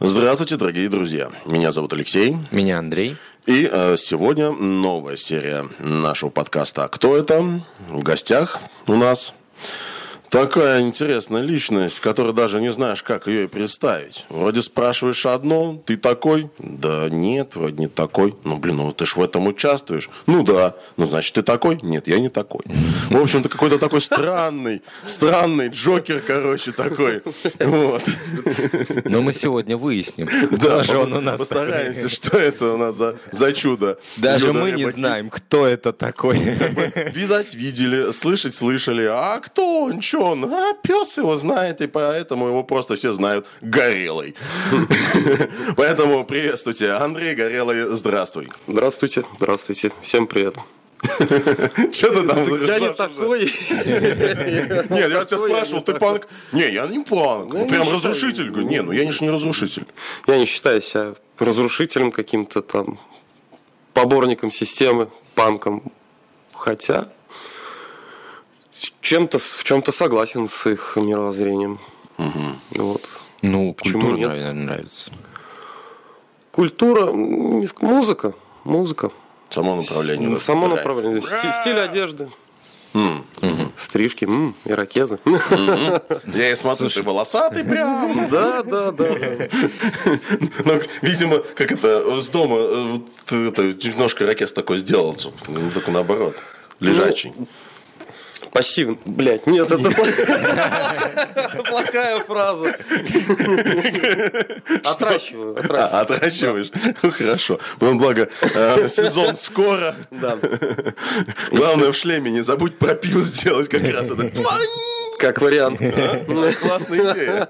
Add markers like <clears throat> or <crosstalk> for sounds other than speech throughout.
Здравствуйте, дорогие друзья. Меня зовут Алексей. Меня Андрей. И э, сегодня новая серия нашего подкаста «А кто это?». В гостях у нас Такая интересная личность, которую даже не знаешь, как ее и представить. Вроде спрашиваешь одно, ты такой? Да нет, вроде не такой. Ну, блин, ну ты ж в этом участвуешь. Ну да. Ну, значит, ты такой? Нет, я не такой. В общем-то, какой-то такой странный, странный Джокер, короче, такой. Вот. Но мы сегодня выясним. <laughs> Да, он у нас постараемся, что это у нас за, за чудо. Даже мы не знаем, кто это такой. Видать, видели, слышать слышали. А кто он? Че он? А пес его знает, и поэтому его просто все знают Горелый. <laughs> Поэтому приветствуйте, Андрей Горелый, здравствуй. Здравствуйте, здравствуйте, всем привет. <laughs> Что ты там? Я не такой. <laughs> Нет, я тебя спрашивал, ты панк? Не, я не панк. Ну, прям разрушитель. Не, ну я же не разрушитель. Я не считаю себя разрушителем каким-то там, поборником системы, панком. Хотя чем-то, в чем-то согласен с их мировоззрением. Угу. Вот. Ну, почему культура, нет? наверное, нравится. Культура, музыка, музыка. Само направление. Само направление. Стиль одежды. Mm. Стрижки, м-м, ирокезы. Mm-hmm. Я и смотрю, ты волосатый прям. <laughs> Да, да, да. Ну, видимо, как это, с дома вот, это, немножко ирокез такой сделал, только наоборот, лежачий. Ну, Пассивный. Блять, нет, это <laughs> плохая фраза. Отращиваю. А, отращиваешь? Ну, хорошо. Ну, благо, э, сезон скоро. Главное в шлеме не забудь пропил сделать как раз. Это <laughs> как вариант. <laughs> Классная идея.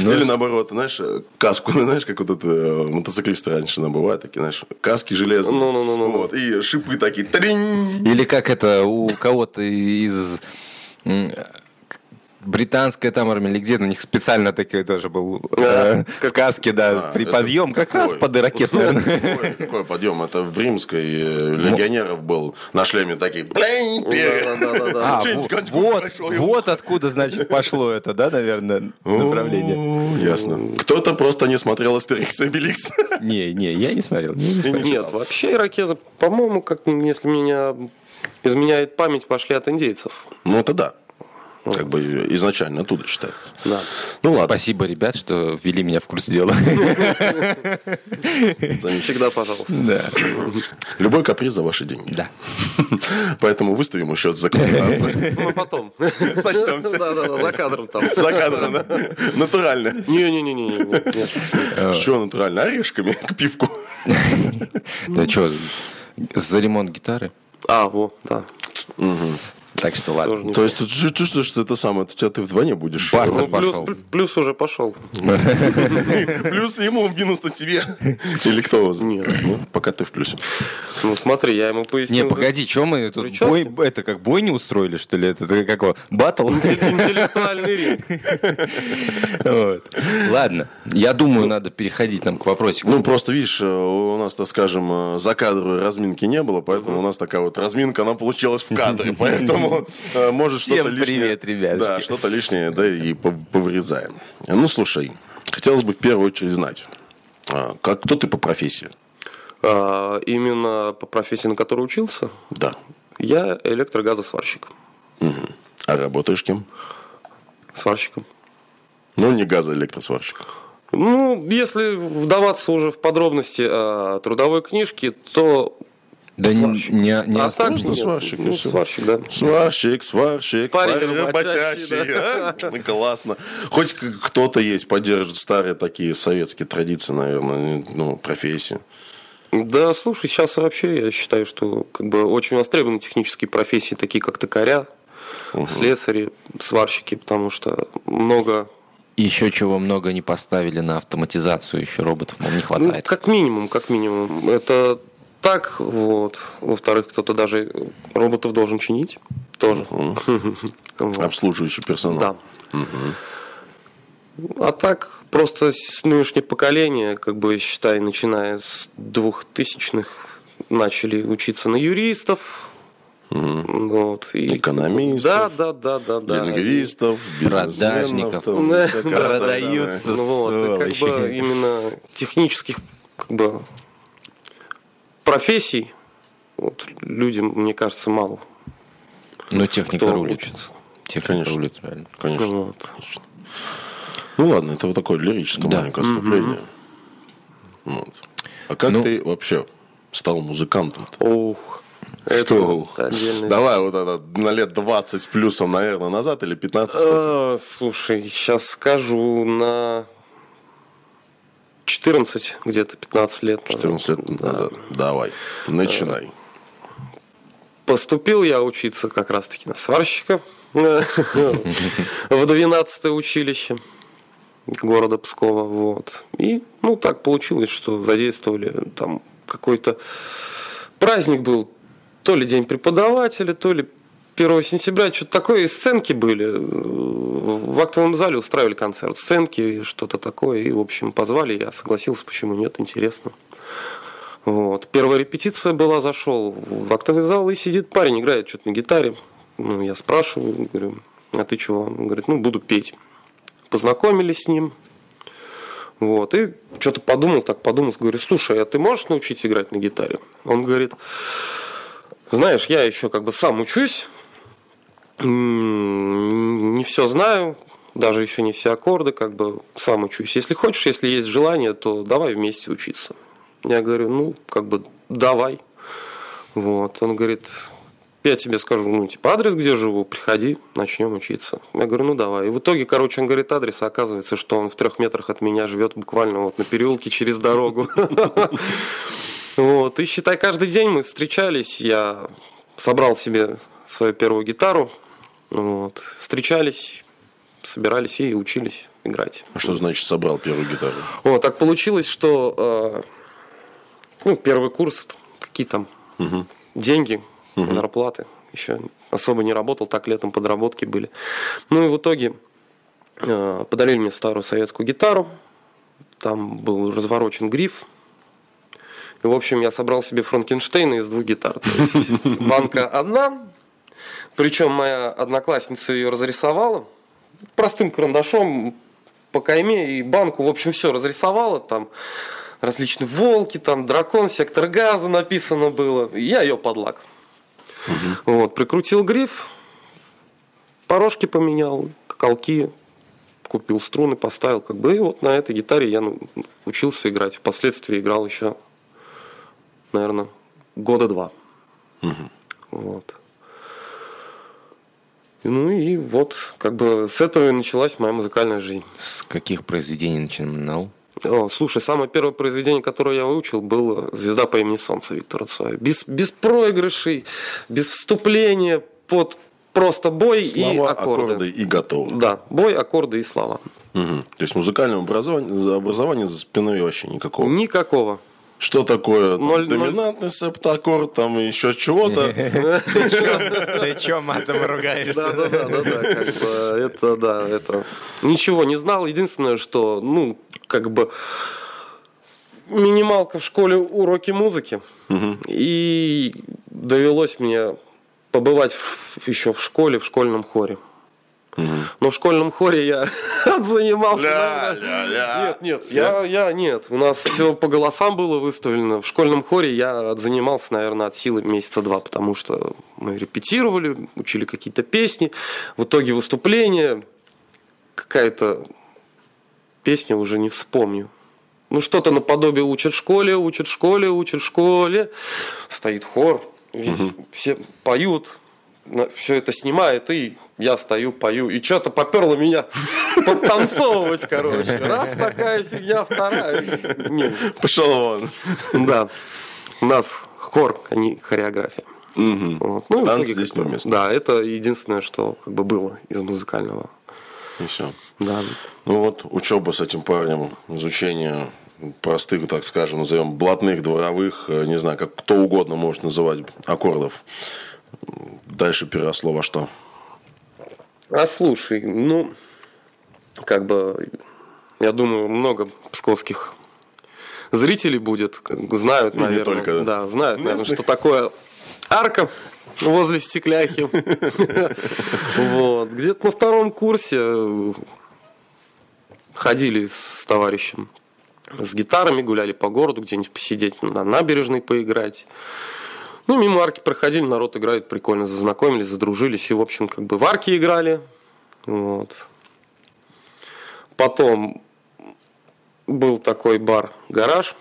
Ну, Или наоборот, знаешь, каску, ну, <laughs> знаешь, как вот это э, мотоциклисты раньше набывают, такие, знаешь, каски железные. Ну, ну, ну, ну. Вот, и шипы такие. Или как это у кого-то из британская там армия или где-то у них специально такой тоже был э, в каске, да, а, при подъем, как раз под ирокез, наверное. Какой, подъем? Это в римской э, легионеров был на шлеме такие, блин, а, вот, вот откуда, значит, пошло это, да, наверное, направление. Ясно. Кто-то просто не смотрел Астерикс и Обеликс. Не, не, я не смотрел. Нет, вообще ирокезы, по-моему, как если меня изменяет память, пошли от индейцев. Ну, это да. Как бы изначально оттуда считается. Да. Ну ладно. Спасибо, ребят, что ввели меня в курс дела. Всегда пожалуйста. Да. Любой каприз за ваши деньги. Да. Поэтому выставим счет за консультацию. Ну, потом. Сочтемся. Да, да, да, за кадром там. За кадром, да. Натурально. Не-не-не. Что натурально? Орешками к пивку. Да что, за ремонт гитары? А, во, да. Так что ладно. То есть ты чувствуешь, что это самое, у тебя ты вдвойне будешь. Бартер ну, пошел. Плюс, плюс уже пошел. <laughs> Плюс ему, минус на тебе. Или кто? Нет. Ну, пока ты в плюсе. Ну смотри, я ему пояснил. Не, погоди, что мы тут бой, это как бой не устроили, что ли? Это как батл? Интеллектуальный ринг. <laughs> Ладно, я думаю, надо переходить нам к вопросику. Ну, просто видишь, э, у нас, так скажем, э, закадровой разминки не было, поэтому у нас такая вот разминка, она получилась в кадре, <laughs> поэтому Поэтому, э, может, что-то лишнее... привет, ребятки. Да, что-то лишнее, да, и повырезаем. Ну, слушай, хотелось бы в первую очередь знать, а, как, кто ты по профессии? А, именно по профессии, на которой учился? Да. Я электрогазосварщик. Угу. А работаешь кем? Сварщиком. Ну, не газоэлектросварщик. Ну, если вдаваться уже в подробности о трудовой книжке, то да сварщик. не, не а так, нет, сварщик. Ну, сварщик, да. Сварщик, сварщик, парень, парень работящий. Да. А? <laughs> Классно. Хоть кто-то есть, поддержит старые такие советские традиции, наверное, ну, профессии. Да, слушай, сейчас вообще я считаю, что как бы очень востребованы технические профессии, такие как токаря, угу. слесари, сварщики, потому что много еще чего много не поставили на автоматизацию, еще роботов не ну, хватает. Ну, как минимум, как минимум. Это так, вот. Во-вторых, кто-то даже роботов должен чинить. Тоже. Угу. Обслуживающий персонал. Да. Угу. А так, просто нынешнее поколение, как бы, считай, начиная с двухтысячных, начали учиться на юристов, Угу. Вот, и... Экономистов, да, да, да, да, да. лингвистов, Продажников. там, Продаются. Ну вот, как бы именно технических как бы профессий вот, людям, мне кажется, мало Но техника кто рулит. учится. Техника Конечно. рулит, реально. Конечно. Вот. конечно. Ну ладно, это вот такое лирическое Да. маленькое отступление. Вот. А как Ну. ты вообще стал музыкантом? Ох, это Что? отдельная Давай вот это на лет 20 с плюсом, наверное, назад или 15? сколько? А, слушай, сейчас скажу на 14, где-то 15 лет. назад. 14 лет Да. назад. Давай, начинай. Поступил я учиться как раз-таки на сварщика <laughs> в 12 училище города Пскова. Вот. И, ну, так получилось, что задействовали там какой-то праздник был, то ли День преподавателя, то ли 1 сентября, что-то такое, и сценки были. В актовом зале устраивали концерт, сценки, что-то такое. И, в общем, позвали, я согласился, почему нет, интересно. Вот. Первая репетиция была, зашел в актовый зал, и сидит парень, играет что-то на гитаре. Ну, я спрашиваю, говорю, а ты чего? Он говорит, ну, буду петь. Познакомились с ним. Вот. И что-то подумал, так подумал, говорю, слушай, а ты можешь научить играть на гитаре? Он говорит, знаешь, я еще как бы сам учусь, не все знаю, даже еще не все аккорды, как бы сам учусь. Если хочешь, если есть желание, то давай вместе учиться. Я говорю, ну, как бы давай. Вот. Он говорит, я тебе скажу, ну, типа, адрес, где живу, приходи, начнем учиться. Я говорю, ну, давай. И в итоге, короче, он говорит адрес, а оказывается, что он в трех метрах от меня живет буквально вот на переулке через дорогу. <laughs> Вот. И считай, каждый день мы встречались, я собрал себе свою первую гитару, вот. встречались, собирались и учились играть. А что значит собрал первую гитару? Вот, так получилось, что э, ну, первый курс, какие там деньги, зарплаты, еще особо не работал, так летом подработки были. Ну и в итоге э, подарили мне старую советскую гитару, там был разворочен гриф, и, в общем, я собрал себе Франкенштейна из двух гитар. То есть <laughs> банка одна, причем моя одноклассница ее разрисовала простым карандашом по кайме и банку, в общем, все разрисовала. Там различные волки, там дракон, сектор газа написано было. Я ее под лак. Вот, прикрутил гриф, порожки поменял, колки, купил струны, поставил, как бы, и вот на этой гитаре я ну, учился играть. Впоследствии играл еще, наверное, года два. Вот. Ну и вот, как бы с этого и началась моя музыкальная жизнь. С каких произведений начинал? О, слушай, самое первое произведение, которое я выучил, было «Звезда по имени Солнце» Виктора Цоя. Без, без проигрышей, без вступления, под просто бой и Слова, аккорды. аккорды и готово. Да, бой, аккорды и слова. Мгм. То есть музыкального образования, образования за спиной вообще никакого. Никакого. Что такое там, Ноль- ноль. доминантный септаккорд, там еще чего-то. <laughs> Ты чё матом ругаешься? да, да, да, да, как бы это, да, это. Ничего не знал. Единственное, что, ну, как бы минималка в школе уроки музыки. И довелось мне побывать еще в школе, в школьном хоре. Но в школьном хоре я <laughs> занимался. Нет, нет, я, я нет. У нас все по голосам было выставлено. В школьном хоре я занимался, наверное, от силы месяца два, потому что мы репетировали, учили какие-то песни. В итоге выступление какая-то песня уже не вспомню. Ну, что-то наподобие учат в школе, учат в школе, учат в школе. Стоит хор, весь, все поют, все это снимает, и я стою, пою, и что-то поперло меня <laughs> подтанцовывать, короче. Раз такая фигня, вторая. Не, Пошел вон. да, у нас хор, а не хореография. Мгм. Вот. Ну, и в Танц итоге здесь неуместно. Да, это единственное, что как бы было из музыкального. И все. Да. Ну вот, учеба с этим парнем, изучение простых, так скажем, назовем, блатных, дворовых, э, не знаю, как кто угодно может называть аккордов. Дальше переросло во что? А слушай, ну, как бы, я думаю, много псковских зрителей будет, знают, Ну, не наверное. только, да. да, знают, наверное, Местных. что такое арка. возле стекляхи. <laughs> Вот. Где-то на втором курсе ходили с товарищем с гитарами, гуляли по городу, где-нибудь посидеть на набережной поиграть. Ну, мимо арки проходили, народ играет прикольно, зазнакомились, задружились. И, в общем, как бы в арке играли. Вот. Потом был такой бар «Гараж».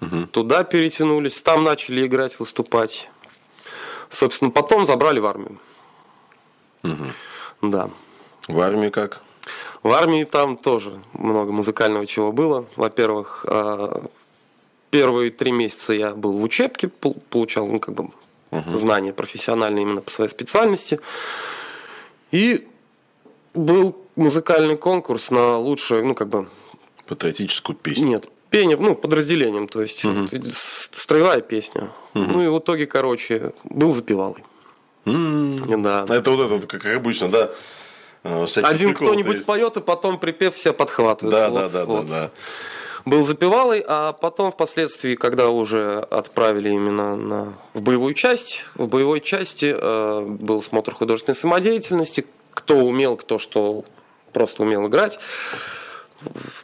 Угу. Туда перетянулись, там начали играть, выступать. Собственно, потом забрали в армию. Угу. Да. В армии как? В армии там тоже много музыкального чего было. Во-первых, а, первые три месяца я был в учебке, получал ну, как бы, угу. знания профессиональные именно по своей специальности. И был музыкальный конкурс на лучшую, ну, как бы... Патриотическую песню? Нет, пение, ну, подразделением, то есть угу. строевая песня. Угу. Ну, и в итоге, короче, был запевалый. Mm. Да. Это вот это, как обычно, да? А, Один кто-нибудь поет, и потом припев все подхватывают. Да, вот, да, да, вот. да, да был запевалой, а потом впоследствии, когда уже отправили именно на, в боевую часть, в боевой части э, был смотр художественной самодеятельности, кто умел, кто что просто умел играть.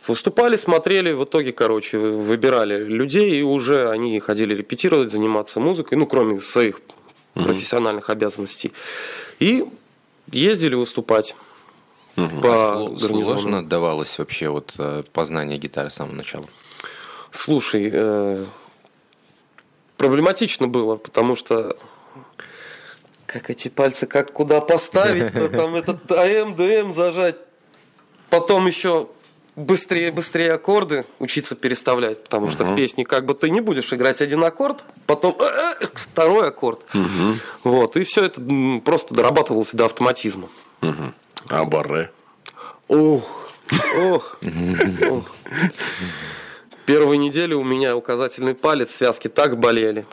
Выступали, смотрели, в итоге, короче, выбирали людей, и уже они ходили репетировать, заниматься музыкой, ну, кроме своих mm-hmm. профессиональных обязанностей. И ездили выступать. Угу. По а сложно давалось вообще вот э, познание гитары с самого начала? Слушай, э, проблематично было, потому что как эти пальцы, как куда поставить, там <laughs> этот АМ, ДМ зажать, потом еще быстрее, быстрее аккорды учиться переставлять, потому что в песне как бы ты не будешь играть один аккорд, потом э, второй аккорд, вот и все это просто дорабатывалось до автоматизма. А барре? Ох, ох, ох. Первые недели у меня указательный палец, связки так болели.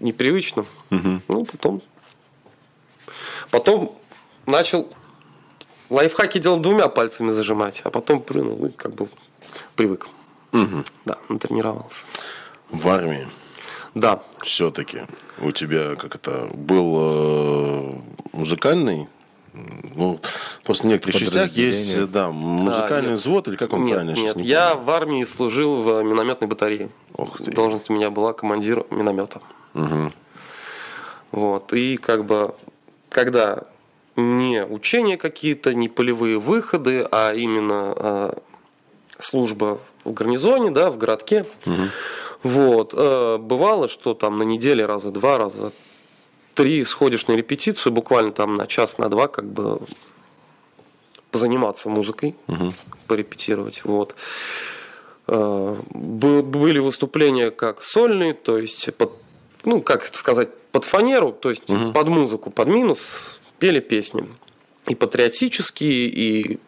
Непривычно. Угу. Ну, потом. Потом начал лайфхаки делать двумя пальцами зажимать, а потом прыгнул, ну, как бы привык. Угу. Да, натренировался. В армии? Да. Все-таки у тебя как это был э, музыкальный ну, просто в некоторых частях есть да, музыкальный а, взвод, или как он нет, правильно нет, сейчас не я помню. в армии служил в минометной батарее. Ох ты. Должность у меня была командир миномета. Угу. Вот, и как бы, когда не учения какие-то, не полевые выходы, а именно э, служба в гарнизоне, да, в городке. Угу. Вот. Э, бывало, что там на неделе раза два, раза три сходишь на репетицию, буквально там на час, на два, как бы позаниматься музыкой, угу. порепетировать. Вот. Э, были выступления как сольные, то есть под, ну, как сказать, под фанеру, то есть угу. под музыку, под минус пели песни. И патриотические, и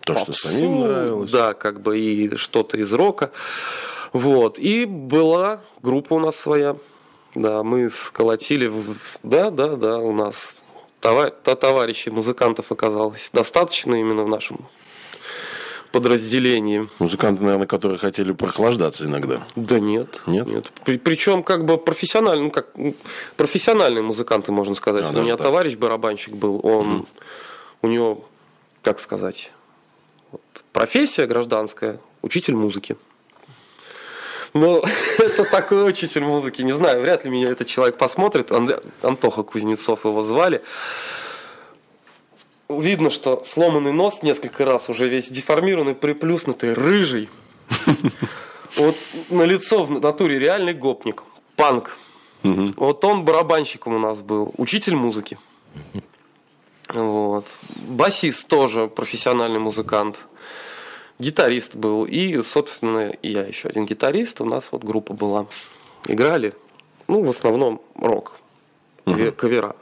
то, попсу, что самим нравилось. Да, как бы и что-то из рока. Вот. И была группа у нас своя, да, мы сколотили, да, да, да, у нас товарищей, музыкантов оказалось достаточно именно в нашем подразделении. Музыканты, наверное, которые хотели прохлаждаться иногда. Да нет. Нет? нет. При, причем как бы профессиональные, ну как профессиональные музыканты, можно сказать. А, у меня так. товарищ барабанщик был, он, mm. у него, как сказать, вот, профессия гражданская, учитель музыки. Ну, <laughs> это такой учитель музыки, не знаю, вряд ли меня этот человек посмотрит. Антоха Кузнецов его звали. Видно, что сломанный нос несколько раз уже весь деформированный, приплюснутый, рыжий. <laughs> Вот на лицо в натуре реальный гопник, панк. Вот он барабанщиком у нас был, учитель музыки. Вот. Басист тоже профессиональный музыкант гитарист был. И, собственно, я еще один гитарист. У нас вот группа была. Играли, ну, в основном рок, угу. кавера.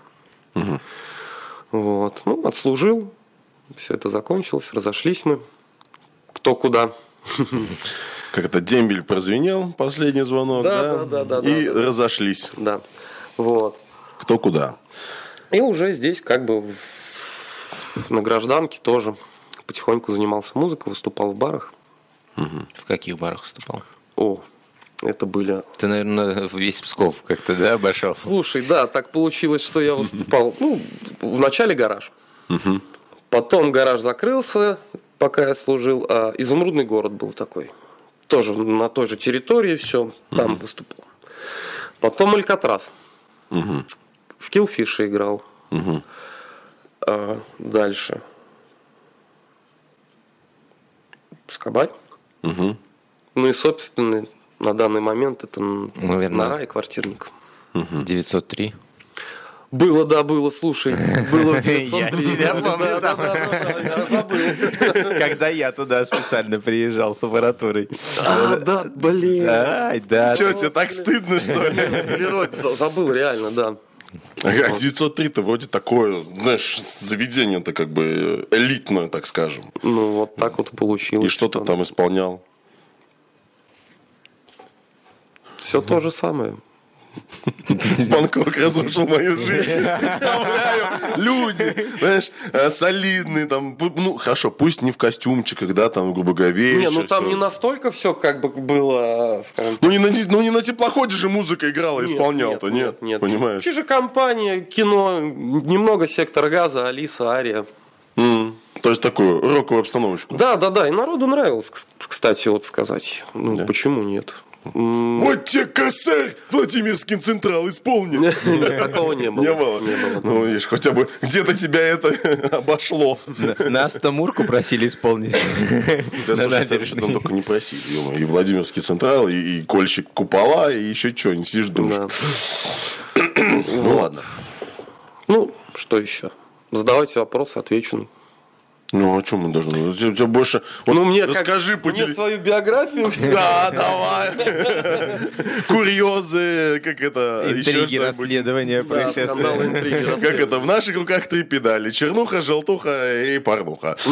Угу. Вот. Ну, отслужил. Все это закончилось. Разошлись мы. Кто куда. Как это дембель прозвенел, последний звонок, да? Да, да, да. И да, разошлись. Да. Вот. Кто куда. И уже здесь как бы на гражданке тоже потихоньку занимался музыкой, выступал в барах. Угу. В каких барах выступал? О, Это были... Ты, наверное, весь Псков как-то, да, обошел? Слушай, да, так получилось, что я выступал, ну, в начале гараж. Потом гараж закрылся, пока я служил, а изумрудный город был такой. Тоже на той же территории все, там выступал. Потом Алькатрас. В Киллфише играл. А, дальше. Скобарь. Ну и, собственно, на данный момент это Наверное. нора и квартирник. 903. Было, да, было, слушай. Было в 903. <laughs> Я тебя помню Да, там. да, да, да, я забыл. <laughs> Когда я туда специально приезжал с аппаратурой. А, да, блин. Ай, да. Че, тебе так стыдно, что ли? Забыл, реально, да. А 903-то вроде такое, знаешь, заведение-то как бы элитное, так скажем. Ну, вот так вот получилось. И что ты там исполнял? Все то же самое. Бангкок разрушил мою жизнь. Представляю, люди, знаешь, э, солидные, там, ну, хорошо, пусть не в костюмчиках, да, там, грубо говоря, Не, ну там не настолько все как бы было, скажем Ну не, на, ну не на теплоходе же музыка играла, исполнял-то, нет, нет. понимаешь? Чужая компания, кино, немного сектора газа, Алиса, Ария. М, То есть такую роковую обстановочку. Да, да, да. И народу нравилось, кс- кстати, вот сказать. Ну, почему нет? Вот тебе косарь, Владимирский Централ, исполни. Нет, <laughs> такого не было. Не было? Ну, видишь, хотя бы где-то тебя это <laughs> обошло. Нас Тамурку просили исполнить. <laughs> Да, На слушай, там только не просили. ё-моё. И Владимирский Централ, и, Кольщик Купола, и еще что, не сидишь, думаешь. Ну ладно. Ну, что еще? Задавайте вопросы, отвечу. Ну, а что мы должны? У тебя, больше... Вот Ну, мне расскажи как, по мне свою биографию Да, давай. <laughs> Курьезы, как это... Интриги, расследования, происшествия. Как это? В наших руках три педали. Чернуха, желтуха и порнуха. <laughs>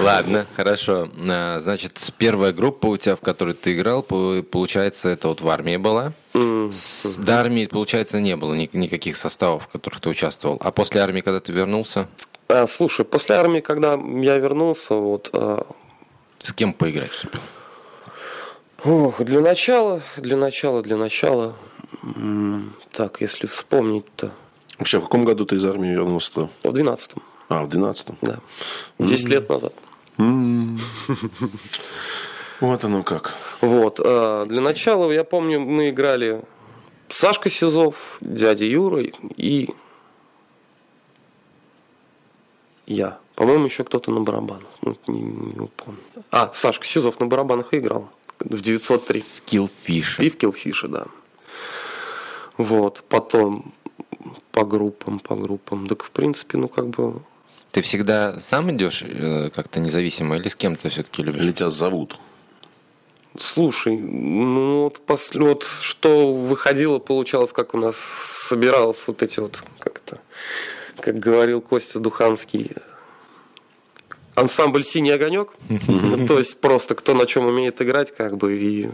Ладно, хорошо. А, Значит, первая группа у тебя, в которой ты играл, по- получается, это вот в армии была. С- До армии, получается, не было ни- никаких составов, в которых ты участвовал. А после армии, когда ты вернулся, А, слушай, после армии, когда я вернулся, вот, а, с кем поиграть успел? ох, для начала, для начала, для начала, так, если вспомнить-то, Вообще, в каком году ты из армии вернулся-то? в 12-м, А, в 12-м. да, 10 лет назад. Вот оно как. Вот, а, для начала, я помню, мы играли Сашка Сизов, дядя Юра и я. По-моему, еще кто-то на барабанах. Ну, не, не помню. А, Сашка Сизов на барабанах и играл в 903. Killfish. И в Килфише, да. Вот, потом по группам, по группам. Так, в принципе, ну, как бы... Ты всегда сам идешь э, как-то независимо или с кем-то все-таки любишь? Или тебя зовут? Слушай, ну, вот, после, вот что выходило, получалось, как у нас собиралось вот эти вот, как это, как говорил Костя Духанский, ансамбль «Синий огонек». Ну, <laughs> То есть просто кто на чем умеет играть, как бы, и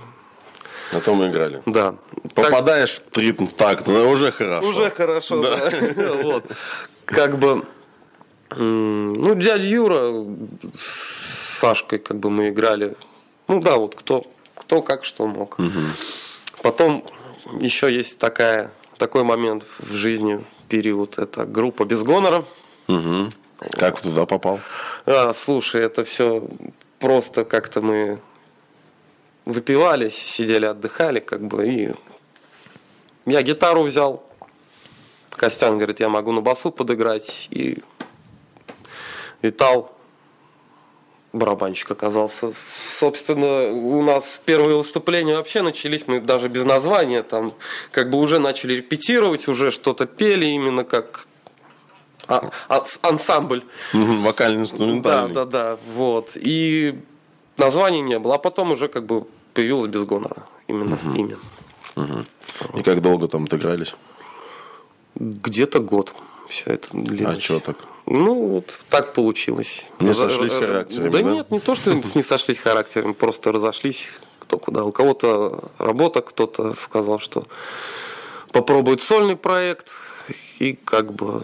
На том мы играли. да. Так- Попадаешь в ритм так, ну, уже хорошо. Уже хорошо, да. <laughs> Вот. Как бы, ну, дядя Юра с Сашкой, как бы мы играли. Ну да, вот кто, кто как что мог. Потом еще есть такая, такой момент в жизни, период, это группа без гонора. Мгм. Как туда попал? А, слушай, это все просто как-то мы выпивались, сидели, отдыхали, как бы, и я гитару взял. Костян говорит, я могу на басу подыграть, и Витал, барабанщик оказался. Собственно, у нас первые выступления вообще начались, мы даже без названия, там, как бы уже начали репетировать, уже что-то пели именно как а- а- ансамбль. Мгм, Да, Вокально-инструментальный. да, да, вот. И названия не было, а потом уже как бы появилось без гонора именно имя. И как долго там отыгрались? Где-то год все это длилось. А что так? Ну, вот так получилось. Не Разо- сошлись характерами, Да да? нет, не то, что <laughs> не сошлись характерами, просто разошлись кто куда. У кого-то работа, кто-то сказал, что попробует сольный проект, и как бы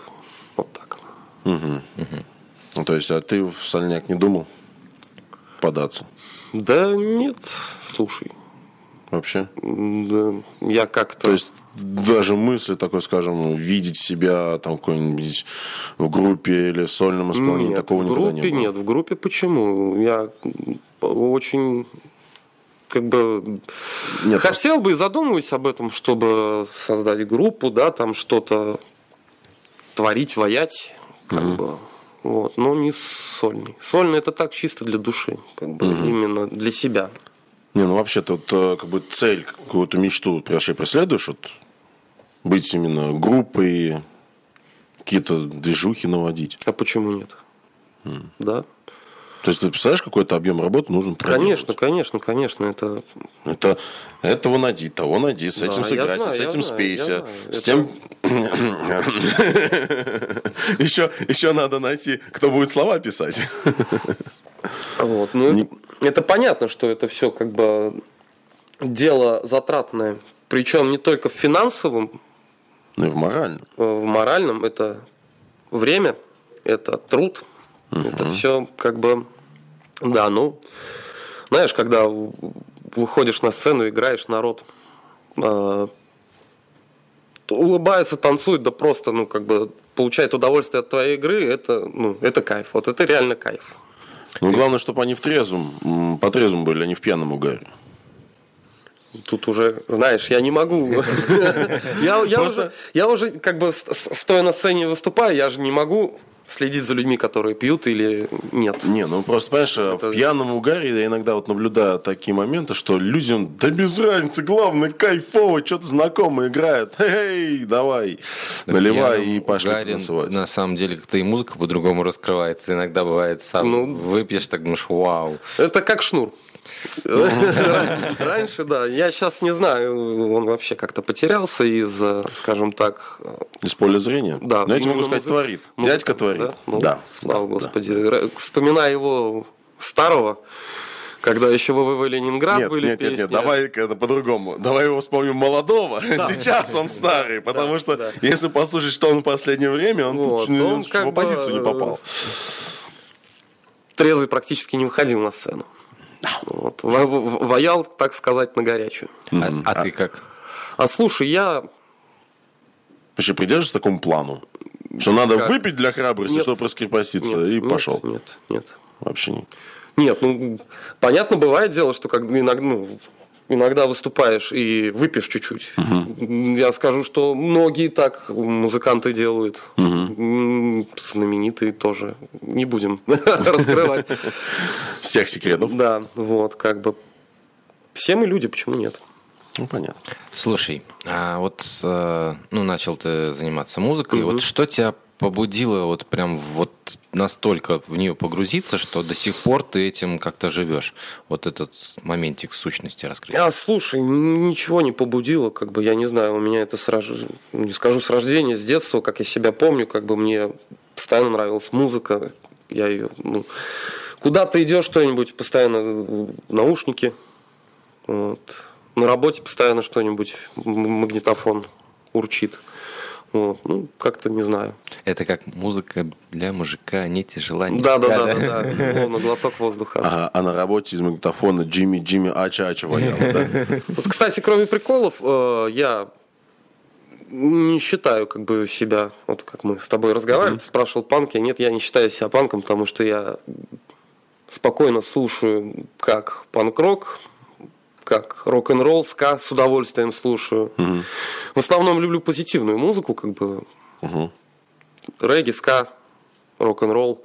вот так. Ну, то есть, а ты в сольняк не думал? податься? Да нет, слушай. Вообще? Да, я как-то... То есть даже мысли такой, скажем, видеть себя там какой-нибудь в группе или в сольном исполнении нет, такого в никогда не было? нет. В группе почему? Я очень как бы Нет, хотел бы и задумываюсь об этом, чтобы создать группу, да, там что-то творить, воять, как бы. Вот, но не сольный. Сольный это так чисто для души, как бы именно для себя. Не, ну вообще-то вот, э, как бы цель, какую-то мечту вообще преследуешь, вот, быть именно группой, какие-то движухи наводить. А почему нет? Да. То есть ты представляешь, какой-то объем работы нужен Конечно, конечно, конечно. Это Это этого найди, того найди, с Да, этим сыграйся, знаю, с этим знаю, спейся, знаю. с тем... <laughs> еще, еще надо найти, кто будет слова писать. Вот. Ну, это понятно, что это все как бы дело затратное. Причем не только в финансовом, Ну и в моральном. э, в моральном. Это время, это труд. Это все как бы... Да, ну... Знаешь, когда выходишь на сцену, играешь, народ э, улыбается, танцует, да просто, ну, как бы получает удовольствие от твоей игры, это, ну, это кайф. Вот это реально кайф. Ну, главное, чтобы они в трезвом, по трезвому были, а не в пьяном угаре. Тут уже, знаешь, я не могу. <laughs> Я, уже, я уже, как бы, стоя на сцене выступаю, я же не могу следить за людьми, которые пьют или нет. Не, ну просто, понимаешь, Это- в пьяном угаре я иногда вот наблюдаю такие моменты, что людям, да без разницы, главное, кайфово, что-то знакомое играет. Эй, давай, наливай Пьяным и пошли угаре, танцевать. На самом деле, как-то и музыка по-другому раскрывается. Иногда бывает, сам Ну. выпьешь, так думаешь, вау. Это как шнур. Раньше, да. Я сейчас не знаю, он вообще как-то потерялся из, э, скажем так, э, Из поля зрения? да. Но я тебе могу сказать, творит. Дядька творит. Да, Ну, да. слава да, господи. Вспоминая его старого, когда еще ВВВ Ленинград Нет, были нет, нет, песни. нет, давай это по-другому. Давай его вспомним молодого. <laughs> Сейчас он старый, потому что да. если послушать, что он в последнее время, он Вот, тут он в оппозицию бы, не попал. трезвый практически не выходил на сцену. Вот. Во- во- Ваял, так сказать, на горячую. А, а ты как? А слушай, я... Вообще придерживаешься такому плану? Что надо Как? выпить для храбрости, Нет. чтобы раскрепоститься, Нет, и нет, пошел. Нет, нет. Вообще не. Нет, ну, понятно, бывает дело, что как иногда, ну, иногда выступаешь и выпьешь чуть-чуть. Я скажу, что многие так музыканты делают. М, Знаменитые тоже. Не будем <laughs> раскрывать. Всех секретов. Да, вот, как бы. Все мы люди, почему нет? Ну, понятно. Слушай, а вот э, ну начал ты заниматься музыкой, вот что тебя побудило вот прям вот настолько в нее погрузиться, что до сих пор ты этим как-то живешь? Вот этот моментик сущности раскрыть. А, слушай, ничего не побудило, как бы, я не знаю, у меня это сразу, не скажу с рождения, с детства, как я себя помню, как бы мне постоянно нравилась музыка, я ее, ну, куда ты идешь что-нибудь, постоянно наушники, вот. на работе постоянно что-нибудь, магнитофон урчит, вот. ну, как-то не знаю. Это как музыка для мужика, не тяжела, не Да, да, легка, да, да, да, словно глоток воздуха. А, а на работе из магнитофона Джимми Джимми Ача Ача вонял, да? Вот, кстати, кроме приколов, э, я не считаю как бы себя, вот как мы с тобой разговаривали, ты спрашивал панки, нет, я не считаю себя панком, потому что я спокойно слушаю как панк-рок, как рок-н-ролл, ска с удовольствием слушаю. В основном люблю позитивную музыку, как бы Мгм. регги, ска, рок-н-ролл,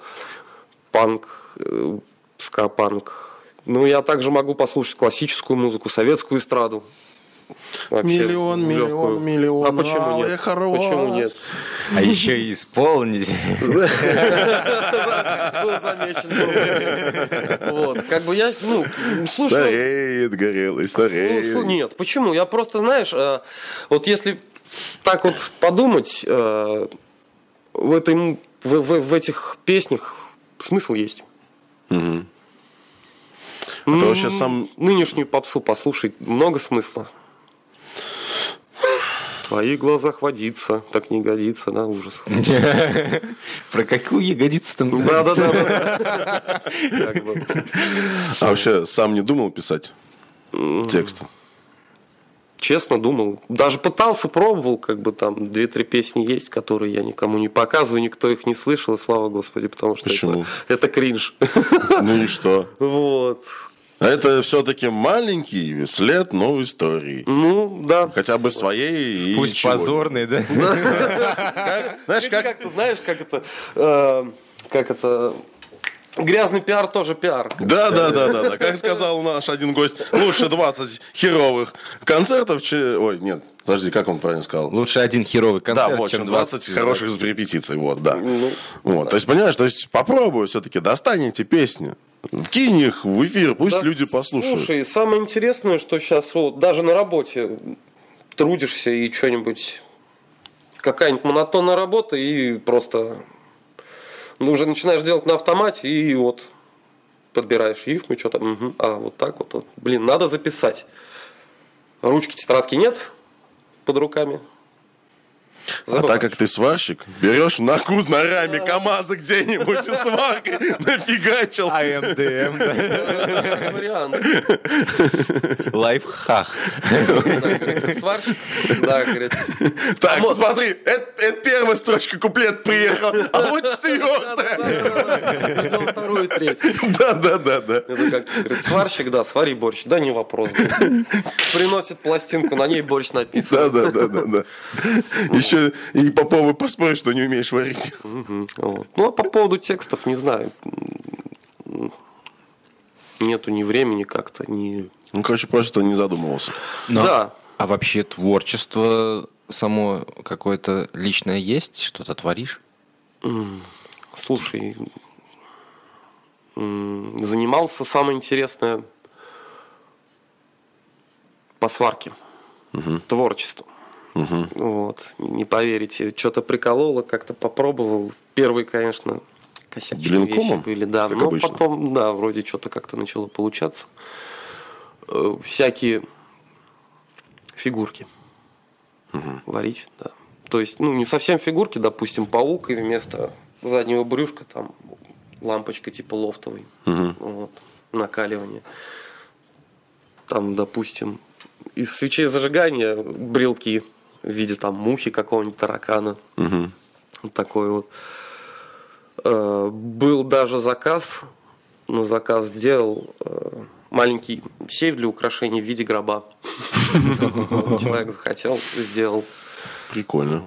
панк, э, ска-панк. Ну, я также могу послушать классическую музыку, советскую эстраду. Вообще Миллион, миллион, легкую. миллион А почему нет? Почему нет? А еще и исполнить. Был замечен. Вот. Как бы я, ну, слушаю... Стареет, горелый, стареет. Нет, почему? Я просто, знаешь, э, вот если так вот подумать, э, в, этой, в, в- в этих песнях смысл есть. Мгм. А вообще сам Нынешнюю попсу послушать много смысла. В твоих глазах водится, так не годится, да, ужас. <laughs> Про какую ягодицу там Да, да, да. <laughs> А вообще сам не думал писать текст? Честно думал. Даже пытался, пробовал, как бы там две-три песни есть, которые я никому не показываю, никто их не слышал, и слава Господи, потому что Почему? это, это кринж. Ну и что? <laughs> Вот. А Это все-таки маленький след новой истории. Ну, да. Хотя бы своей и Пусть позорный, да? <laughs> Знаешь, как... как-то, знаешь, как это, э, как это, грязный пиар тоже пиар. Да, да, да, да, да. Как сказал наш один гость, лучше 20 херовых концертов, че... Ой, нет, подожди, как он правильно сказал? Лучше один херовый концерт, да, вот, чем чем 20 хороших с репетицией, вот, да. Ну, Вот, то есть, понимаешь, то есть попробуй все-таки, достань эти песни, кинь их в эфир, пусть Да, люди послушают. Слушай, самое интересное, что сейчас вот даже на работе трудишься и что-нибудь какая-нибудь монотонная работа и просто ну, уже начинаешь делать на автомате и вот подбираешь рифмы, что-то, мгм, а вот так вот, вот, блин, надо записать. Ручки, тетрадки нет под руками. А так как ты сварщик, берешь на куз на раме КамАЗа где-нибудь и сваркой нафигачил. АМДМ, Как вариант. Лайфхак. Да, Сварщик, да, говорит, Так, смотри, это, первая строчка, куплет приехал, а вот четвертая. Ждем вторую, третью. Да, да, да, да. Это как говорит, сварщик, да, свари борщ, да, не вопрос. Приносит пластинку, на ней борщ написан. Да, да, да, да, да. Еще и Попову поспорить, что не умеешь варить. Вот. Ну, а по поводу текстов, не знаю. Нету ни времени как-то, ни... Ну, короче, просто не задумывался. Но- Да. А вообще творчество само какое-то личное есть? Что-то творишь? Слушай, занимался самое интересное по сварке, творчеством. Вот, не поверите, что-то прикололо, как-то попробовал. Первые, конечно, косячные Блинкомом? вещи были, да, Как но обычно. потом, да, вроде что-то как-то начало получаться. Э, Всякие фигурки варить, да. То есть, ну, не совсем фигурки, допустим, паук, и вместо заднего брюшка там лампочка типа лофтовой. Вот, накаливание. Там, допустим, из свечей зажигания брелки в виде там мухи какого-нибудь таракана. Вот такой вот. Э, Был даже заказ, на заказ сделал э, маленький сейф для украшений в виде гроба. <laughs> Человек захотел, сделал. Прикольно.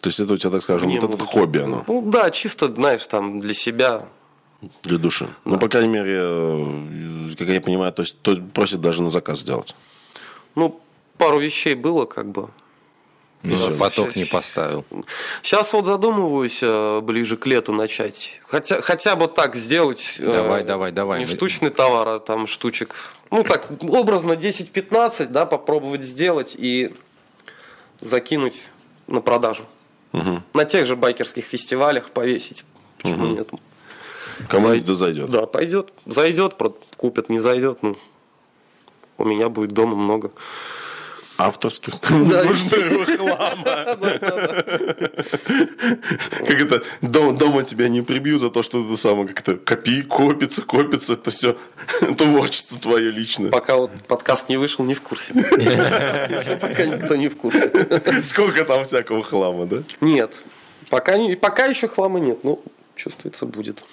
То есть это у тебя, так скажем, вот это хобби оно Ну да, чисто, знаешь, там для себя. для души. Ну, по крайней мере, э, как я понимаю, то есть то просит даже на заказ сделать. Ну, пару вещей было, как бы. Ну, Да, поток щас- не поставил. Сейчас вот задумываюсь э, ближе к лету начать. Хотя, хотя бы так сделать. э, Давай, давай, давай. Не Мы- штучный товар, а там штучек. Ну так, образно 10-15, да, попробовать сделать и закинуть на продажу. На тех же байкерских фестивалях повесить. Почему нет? Кому-нибудь да зайдет. Да, пойдет. Зайдет, купят, не зайдет. Ну, у меня будет дома много. Авторских. <laughs> Нужного хлама. Как это, дом- дома тебя не прибьют за то, что ты самое как-то копи, копится, копится. Это все <laughs> творчество твое личное. Пока вот подкаст не вышел, не в курсе. Пока никто не в курсе. Сколько там всякого хлама, да? Нет. Пока, не, пока еще хлама нет. Ну, чувствуется, будет. <laughs>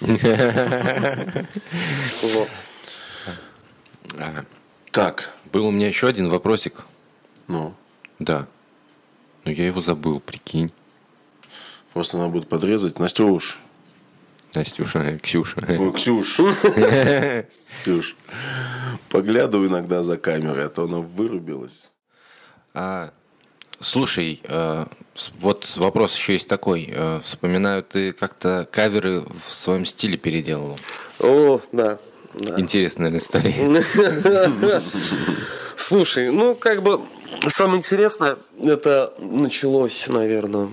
Вот. А, Так, Был у меня еще один вопросик. Ну, Да. Но я его забыл, прикинь. просто надо будет подрезать. Настюш, Настюша, э, Ксюша. Ой, Ксюш, <laughs> Ксюш, поглядывай иногда за камерой, а то она вырубилась. А, слушай, э, вот вопрос еще есть такой. Э, вспоминаю, ты как-то каверы в своем стиле переделывал. О, да. да. Интересная история. <laughs> Слушай, ну, как бы, самое интересное, это началось, наверное,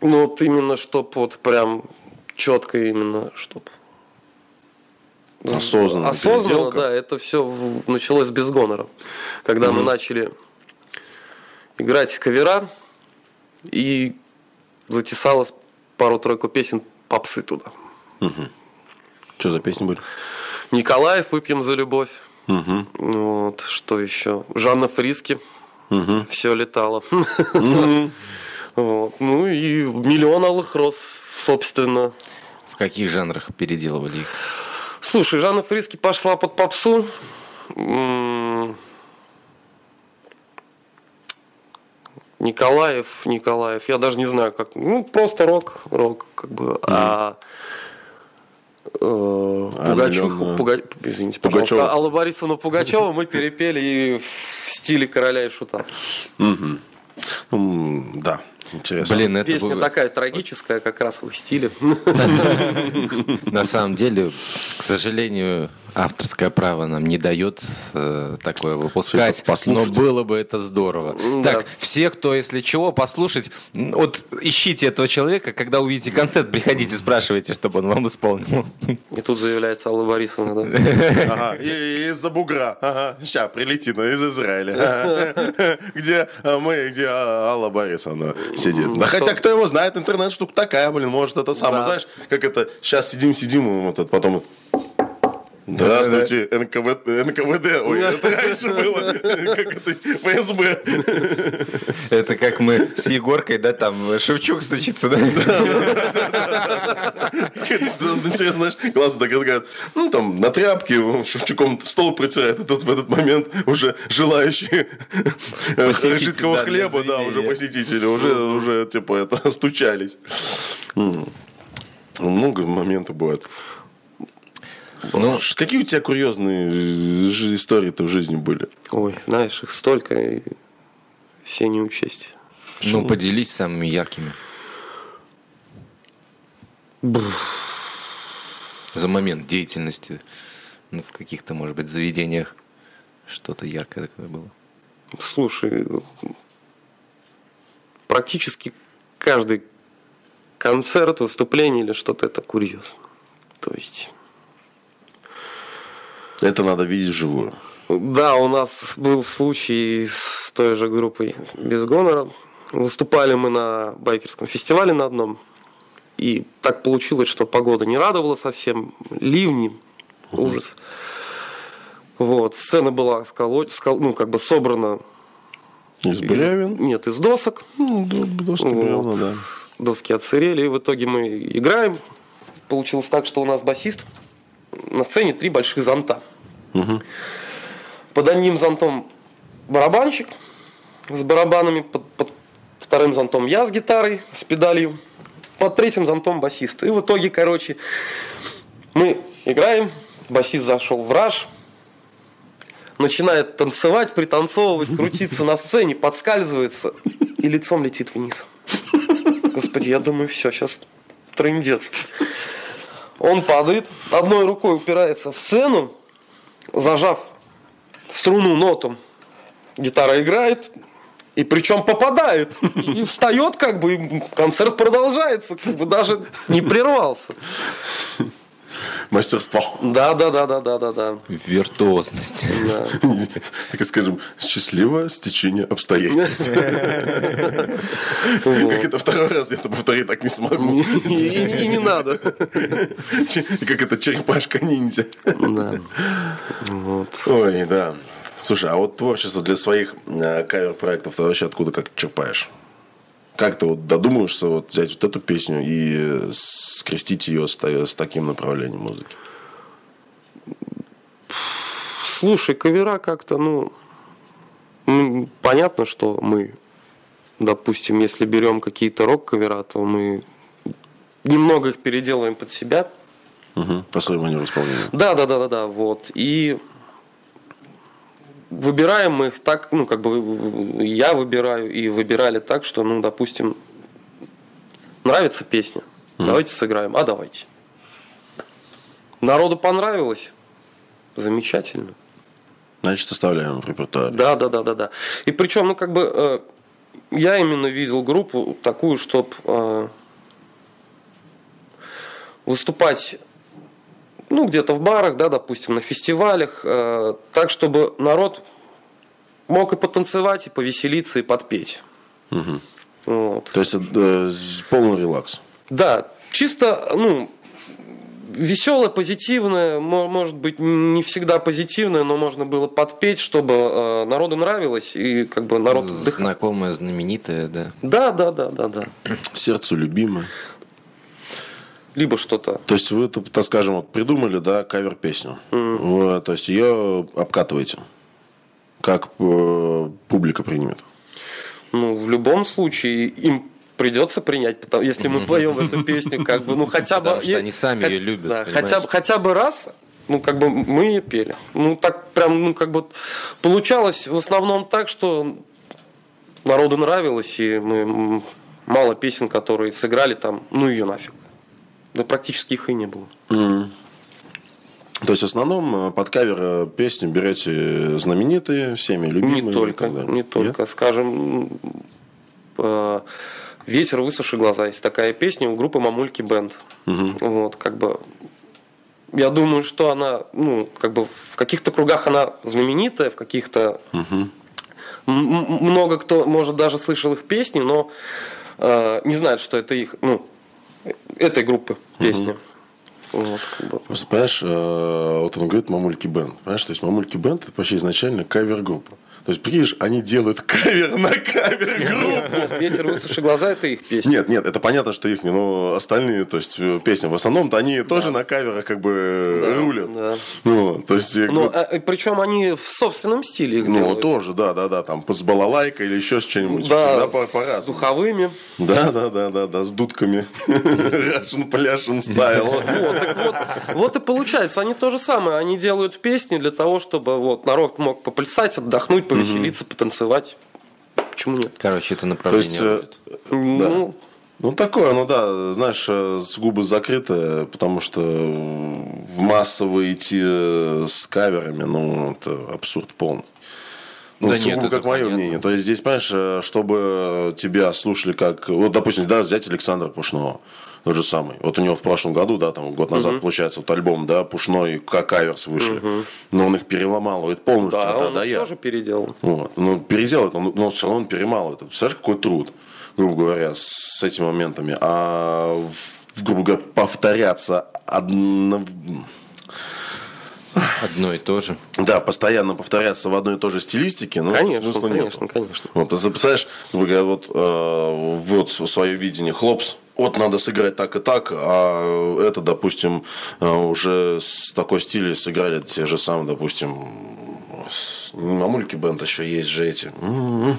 ну, вот именно, чтоб вот прям четко именно, чтоб Осознанно Осознанно, переделка. да, это все началось без гонора. Когда мы начали играть кавера и затесалось пару-тройку песен попсы туда. Что за песни были? Николаев «Выпьем за любовь». Угу. Вот, что еще? Жанна Фриски. Все летало. Вот. Ну и миллион алых роз, собственно. В каких жанрах переделывали их? Слушай, Жанна Фриски пошла под попсу. Николаев, Николаев, я даже не знаю, как, ну просто рок, рок, как бы, а, э, миллион, да. Пуга- извините, Пугачева. Аллу Борисовну Пугачева мы перепели и в стиле короля и шута. М, Да, интересно. Блин, это Песня бы- такая трагическая, как раз в их стиле. <laughs> на самом деле, к сожалению, авторское право нам не дает э, такое выпускать. Но было бы это здорово. Да. Так, все, кто, если чего, послушать, вот ищите этого человека, когда увидите концерт, приходите, спрашивайте, чтобы он вам исполнил. И тут заявляется Алла Борисовна, да? <laughs> Ага, из-за бугра. Ага, сейчас прилетит из Израиля. <laughs> Где а, мы, где а, Алла Борисовна сидит. Да хотя кто его знает, интернет штука такая, блин, может это самое, знаешь, как это, сейчас сидим-сидим, вот это потом... Здравствуйте, НКВД, НКВД. Ой, это раньше было. Как это, ФСБ. Это как мы с Егоркой, да, там Шевчук стучится, да? Интересно, знаешь, классно так разговаривают. Ну, там, на тряпке Шевчуком стол протирает, и тут в этот момент уже желающие э, жидкого хлеба, да, уже посетители, уже, уже, типа, это, стучались. Много моментов бывает. Ну, Ш- Какие у тебя курьезные жи- истории-то в жизни были? Ой, знаешь, их столько, и все не учесть. ну, поделись самыми яркими. За момент деятельности ну, в каких-то, может быть, заведениях что-то яркое такое было. Слушай, практически каждый концерт, выступление или что-то это курьез. То есть, Это надо видеть живую. да, у нас был случай с той же группой Без Гонора. Выступали мы на байкерском фестивале на одном. И так получилось, что погода не радовала совсем. Ливни, ужас. Вот, сцена была сколо- скол- ну, как бы собрана Из из- бревен? нет, из досок. Ну, доски Вот. бревна, да. Доски отсырели, и в итоге мы играем. Получилось так, что у нас басист на сцене три больших зонта. Под одним зонтом барабанщик с барабанами, под, под вторым зонтом я с гитарой, с педалью, под третьим зонтом басист. И в итоге, короче, мы играем, басист зашел в раж, начинает танцевать, пританцовывать, крутиться на сцене, подскальзывается и лицом летит вниз. Господи, я думаю, все, сейчас трындец. Он падает, одной рукой упирается в сцену, зажав струну, ноту. Гитара играет, и причем попадает. И встает, как бы, и концерт продолжается, как бы даже не прервался. Мастерство. Да, да, да, да, да, да, да. Виртуозность. Да. <laughs> Так и скажем, счастливое стечение обстоятельств. Как это второй раз я это повторить так не смогу. И, не надо. Как это черепашка ниндзя. Да. Ой, да. Слушай, а вот творчество для своих э, кавер-проектов ты вообще откуда как черпаешь? Как ты вот додумаешься вот взять вот эту песню и скрестить ее с, с таким направлением музыки? Слушай, кавера как-то, ну, понятно, что мы, допустим, если берем какие-то рок-кавера, то мы немного их переделываем под себя. Угу. По своему манеру исполнения. Да, да, да, да, да, вот. И выбираем мы их так, ну, как бы я выбираю и выбирали так, что, ну, допустим, нравится песня, давайте сыграем, а давайте. Народу понравилось, замечательно. Значит, оставляем в репертуаре. Да, да, да, да, да. И причем, ну, как бы, э, я именно видел группу такую, чтобы выступать, ну, где-то в барах, да, допустим, на фестивалях, э, так, чтобы народ мог и потанцевать, и повеселиться, и подпеть. Вот. То есть э, с- полный релакс. Да, чисто, ну, веселое, позитивное, мо- может быть, не всегда позитивное, но можно было подпеть, чтобы э, народу нравилось, и как бы народ отдыхал. Знакомая, знаменитая, да. Да, да, да, да, да. Сердцу любимое. Либо что-то. То есть вы, так скажем, вот придумали, да, кавер-песню. Вы, то есть ее обкатываете. Как э, публика примет. Ну, в любом случае, им придется принять, потому, если мы поем эту песню, как бы, ну, <laughs> хотя бы... Потому что они сами её любят, да, хотя, хотя бы раз, ну, как бы, мы ее пели. Ну, так прям, ну, как бы, получалось в основном так, что народу нравилось, и мы мало песен, которые сыграли там, ну, ее нафиг. Да практически их и не было. То есть в основном э, под кавер э, песни берете знаменитые, всеми любимые. Не только, не только. Скажем, э, «Ветер, высуши глаза» есть такая песня у группы «Мамульки Бенд». Вот, как бы... Я думаю, что она, ну, как бы в каких-то кругах она знаменитая, в каких-то... М- Много кто, может, даже слышал их песни, но э, не знает, что это их, ну, этой группы песни. Вот, как бы. Просто, понимаешь, э, вот он говорит «Мамульки Бенд». Понимаешь, то есть «Мамульки Бенд» это вообще изначально кавер-группа. То есть, прикинешь, они делают кавер на кавер-группу. Вот, «Ветер, высуши глаза» это их песня. Нет, нет, это понятно, что их, но остальные, то есть э, песни в основном-то они тоже на каверах как бы рулят. Ну, то есть, Ну, говорю, причем они в собственном стиле их ну, делают. тоже, да, да, да, там с балалайкой или еще с чем-нибудь. Да, с духовыми. Да, да, да, да, да, с дудками. Ряшен пляшен стайл. Вот, так вот, вот и получается, они то же самое, они делают песни для того, чтобы вот народ мог поплясать, отдохнуть, повеселиться, потанцевать. Почему нет? Короче, это То направление есть, э, рулит. Ну, ну, такое, ну да, знаешь, э, с губы закрыты, потому что в массово идти э, с каверами, ну, это абсурд полный. Ну, Да сугубо нет, как мое понятно. мнение. То есть здесь, понимаешь, э, чтобы тебя слушали как... Вот, допустим, да, взять Александра Пушного. Тот же самый. Вот у него в прошлом году, да, там год назад, получается, вот альбом, да, Пушной, как каверс вышли. Но он их переломал, это полностью да, А он до их Я. тоже переделал. Вот. Ну, переделать, но, но все равно он перемалывает. это. Представляешь, какой труд, грубо говоря, с этими моментами. А, в- грубо говоря, повторяться одно... Одно и то же. Да, постоянно повторяться в одной и той же стилистике, ну, Конечно, смысла конечно, нет. конечно. Вот, ты представляешь, говоря, вот, э, вот свое видение, хлопс, вот надо сыграть так и так, а это, допустим, э, уже с такой стиле сыграли те же самые, допустим, мамульки бенд еще есть же эти. м-м-м,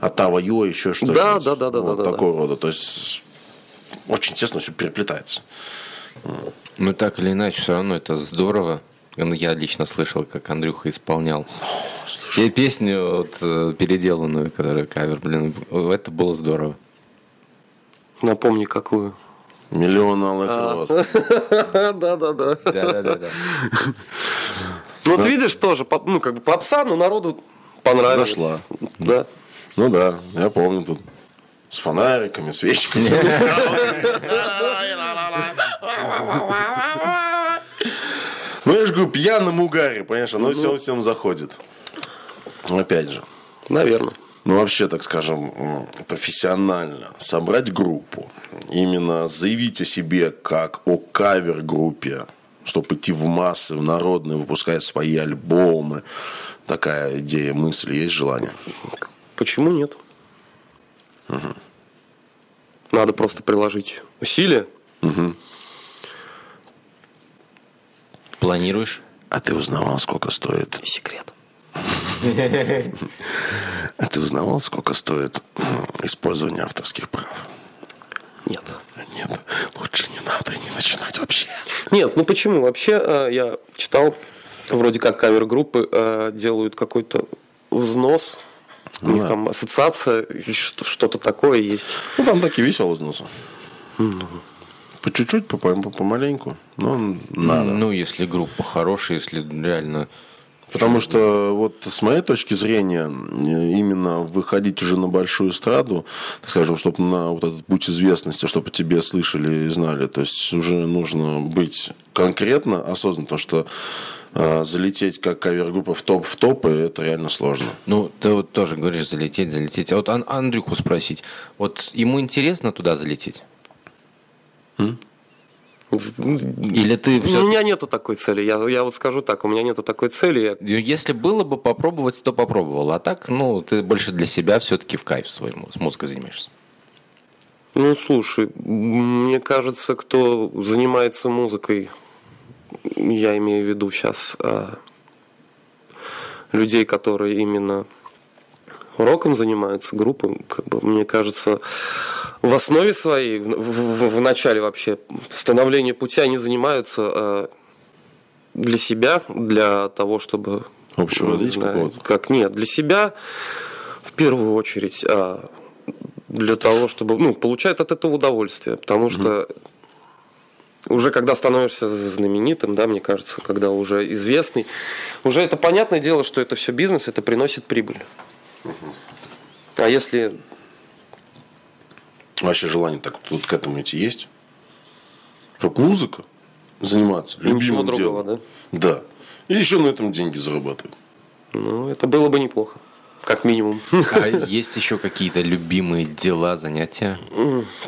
Атава Йо, еще что-нибудь. Да, да, да, да, Вот да, да, такого рода. То есть очень тесно все переплетается. Ну, так или иначе, все равно это здорово. Ну, Я лично слышал, как Андрюха исполнял Пе- песню вот, э, переделанную, которая кавер. Блин, это было здорово. Напомни, какую. Миллион алых А. роз. Да, да, да. Да-да-да. Ну, вот видишь, тоже, ну, как бы попса, но народу понравилось. Зашла. Да. Ну да, я помню тут. С фонариками, свечками. Ну, я же говорю, пьяным угаре, понимаешь, оно всем всем заходит. Опять же. Наверное. Ну, вообще, так скажем, профессионально собрать группу, именно заявить о себе как о кавер-группе, чтобы идти в массы, в народные, выпускать свои альбомы. Такая идея, мысль, есть желание? Почему нет? Надо просто приложить усилия. Планируешь? А ты узнавал, сколько стоит? Секрет. <laughs> А ты узнавал, сколько стоит использование авторских прав? Нет. Нет, лучше не надо и не начинать вообще. Нет, ну почему? Вообще, э, я читал, вроде как кавер-группы э, делают какой-то взнос. У них Да. там ассоциация, что-то такое есть. Ну, там такие веселые взносы. По чуть-чуть, по, по- помаленьку. Но надо. Ну, если группа хорошая, если реально... Потому что вот с моей точки зрения, э, именно выходить уже на большую эстраду, так скажем, чтобы на вот этот путь известности, чтобы тебе слышали и знали, то есть уже нужно быть конкретно осознанным, потому что а, залететь как кавер-группа в топ в топы это реально сложно. Ну, ты вот тоже говоришь залететь, залететь. А вот Ан- Андрюху спросить. Вот ему интересно туда залететь? Или ты У все меня нету такой цели. Я, я вот скажу так, у меня нету такой цели. Я- Если было бы попробовать, то попробовал. А так, ну, ты больше для себя все-таки в кайф своему с музыкой занимаешься. Ну, слушай, мне кажется, кто занимается музыкой, я имею в виду сейчас людей, которые именно роком занимаются, группы, как бы, мне кажется, в основе своей, в, в- в начале вообще становления пути они занимаются э, для себя, для того, чтобы... Общего ну, развития какого-то? Как нет, для себя в первую очередь, а для того, чтобы, ну, получают от этого удовольствие, потому что уже когда становишься знаменитым, да, мне кажется, когда уже известный, уже это понятное дело, что это все бизнес, это приносит прибыль. А если Вообще желание так вот к этому идти есть? Чтобы музыка заниматься. Ничего любимым другого, делом. Да. И еще на этом деньги зарабатывать. Ну, это было бы неплохо, как минимум. А есть еще какие-то любимые дела, занятия?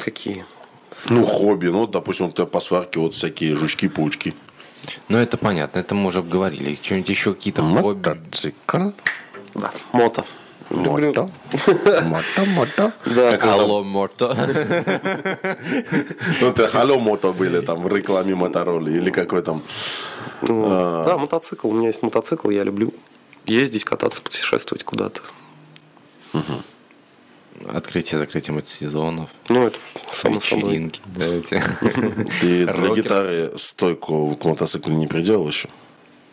Какие? Ну, хобби. Ну, вот, допустим, у тебя по сварке вот всякие жучки-паучки. Ну, это понятно, это мы уже обговорили. Что-нибудь еще какие-то хобби? Мотоцикл. Да, мото. Люблю. Мото. Мото, мото. Да, Как алло, морто. <laughs> Ну, это Hello Мото были там в рекламе Мотороли. Или какой там... вот. да, мотоцикл. У меня есть мотоцикл, я люблю ездить, кататься, путешествовать куда-то. Открытие, закрытие мотосезонов. Ну, это само собой. <laughs> Ты для гитары стойку к мотоциклу не приделал еще?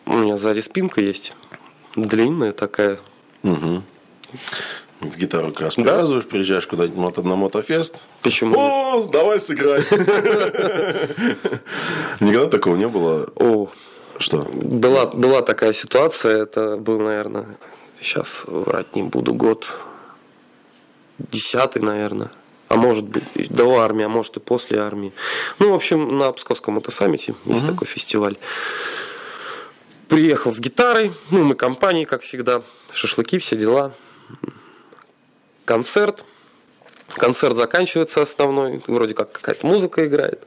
У меня сзади спинка есть. Длинная такая. Угу. В гитару как раз Да. привязываешь, приезжаешь куда-нибудь мото- на мотофест. Почему? О, давай сыграй. Никогда такого не было. О, Что? была, была такая ситуация. Это был, наверное, сейчас врать не буду, год десятый, наверное. А может быть, до армии, а может и после армии. Ну, в общем, на Псковском мотосаммите есть такой фестиваль. Приехал с гитарой, ну, мы компанией, как всегда, шашлыки, все дела. Концерт. Концерт заканчивается основной, вроде как какая-то музыка играет.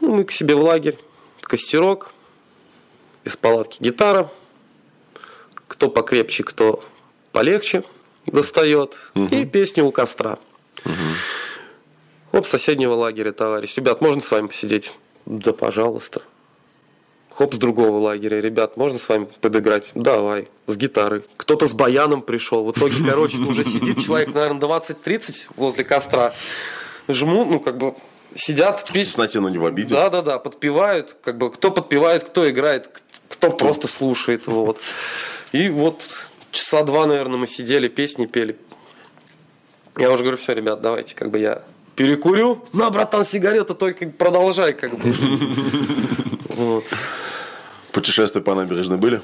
Ну, мы к себе в лагерь, костерок, из палатки гитара. Кто покрепче, кто полегче достает. И песни у костра. Хоп, с соседнего лагеря, товарищ. Ребят, можно с вами посидеть? Да, пожалуйста. Хоп, с другого лагеря. Ребят, можно с вами подыграть? Давай, с гитарой. Кто-то с баяном пришел. В итоге, короче, уже сидит человек, наверное, 20-30 возле костра. Жму, ну, как бы, сидят, пить. Но не в обиде. Да, да, да, подпевают, как бы кто подпевает, кто играет, к- кто просто слушает. Вот. И вот часа два, наверное, мы сидели, песни пели. Я уже говорю, все, ребят, давайте, как бы я перекурю. На, братан, сигарета, только продолжай, как бы. <laughs> Вот. Путешествия по набережной были?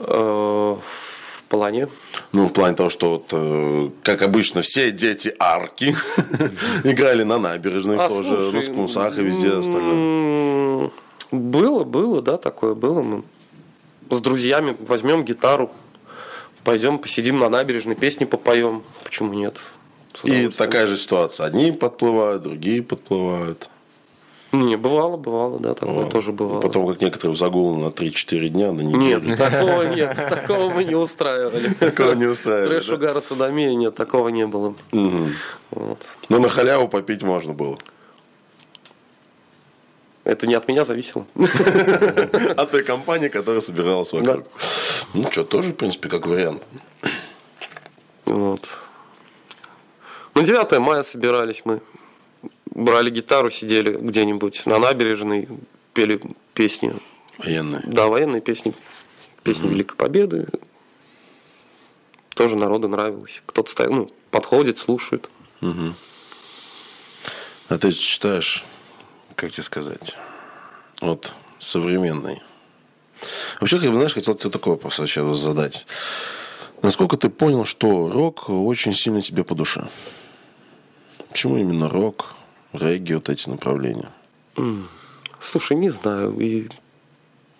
Э, В плане. Ну, в плане того, что вот, э, как обычно, все дети арки <laughs> играли на набережной А, тоже, слушай, на скунсах и везде остальное. Было, было, да, такое было. Мы с друзьями возьмем гитару, пойдем посидим на набережной, песни попоем. Почему нет? И такая же ситуация. Одни подплывают, другие подплывают. Не, бывало, бывало, да, такое тоже бывало. Потом, как некоторые в загул на 3-4 дня, на Нет, неделю. такого нет, такого мы не устраивали. Такого не устраивали, Трэш, угара, садомия, нет, такого не было. Но на халяву попить можно было. Это не от меня зависело. От той компании, которая собиралась вокруг. Ну что, тоже, в принципе, как вариант. Вот. На 9 мая собирались мы. Брали гитару, сидели где-нибудь на набережной, пели песни. Военные. Да, военные песни. Песни Великой Победы. Тоже народу нравилось. Кто-то стоит, ну, подходит, слушает. А ты считаешь, как тебе сказать, вот современный. Вообще, как бы, знаешь, хотел тебе такой вопрос сейчас задать. Насколько ты понял, что рок очень сильно тебе по душе? Почему именно рок, регги, вот эти направления? Слушай, не знаю. И,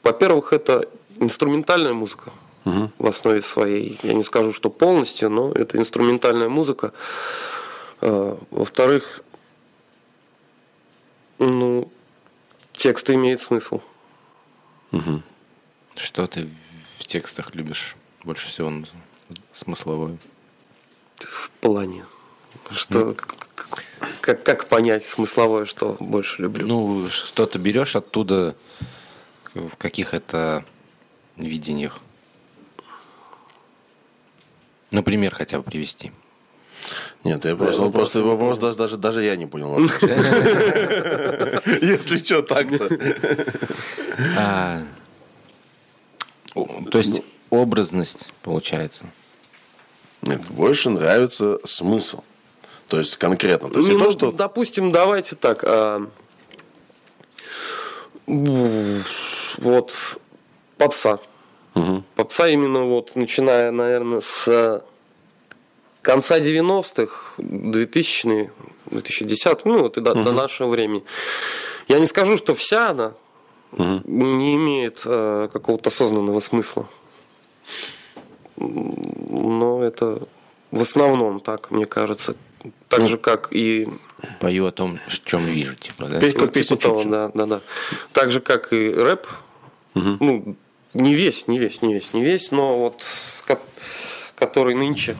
во-первых, это инструментальная музыка в основе своей. Я не скажу, что полностью, но это инструментальная музыка. А, во-вторых, ну, текст имеет смысл. Что ты в текстах любишь больше всего смысловое? В плане. Что, как, как понять смысловое, что больше люблю? Ну, что ты берешь оттуда, в каких это видениях? Например, хотя бы привести. Нет, я просто, он просто вопрос даже, даже, даже я не понял. <laughs> Если что, так-то. А, то есть образность получается. Нет, больше нравится смысл. То есть конкретно. То есть не, ну, то, что... Допустим, давайте так. А, вот попса. Угу. Попса именно вот начиная, наверное, с конца 90-х, 2000 2010 ну вот и до, угу. до нашего времени. Я не скажу, что вся она угу. не имеет э, какого-то осознанного смысла. Но это в основном так, мне кажется. Так же, как и... Пою о том, в чем вижу, типа, да? Петь как типа того, да, да, да. Так же, как и рэп. Угу. Ну, не весь, не весь, не весь, не весь, но вот который нынче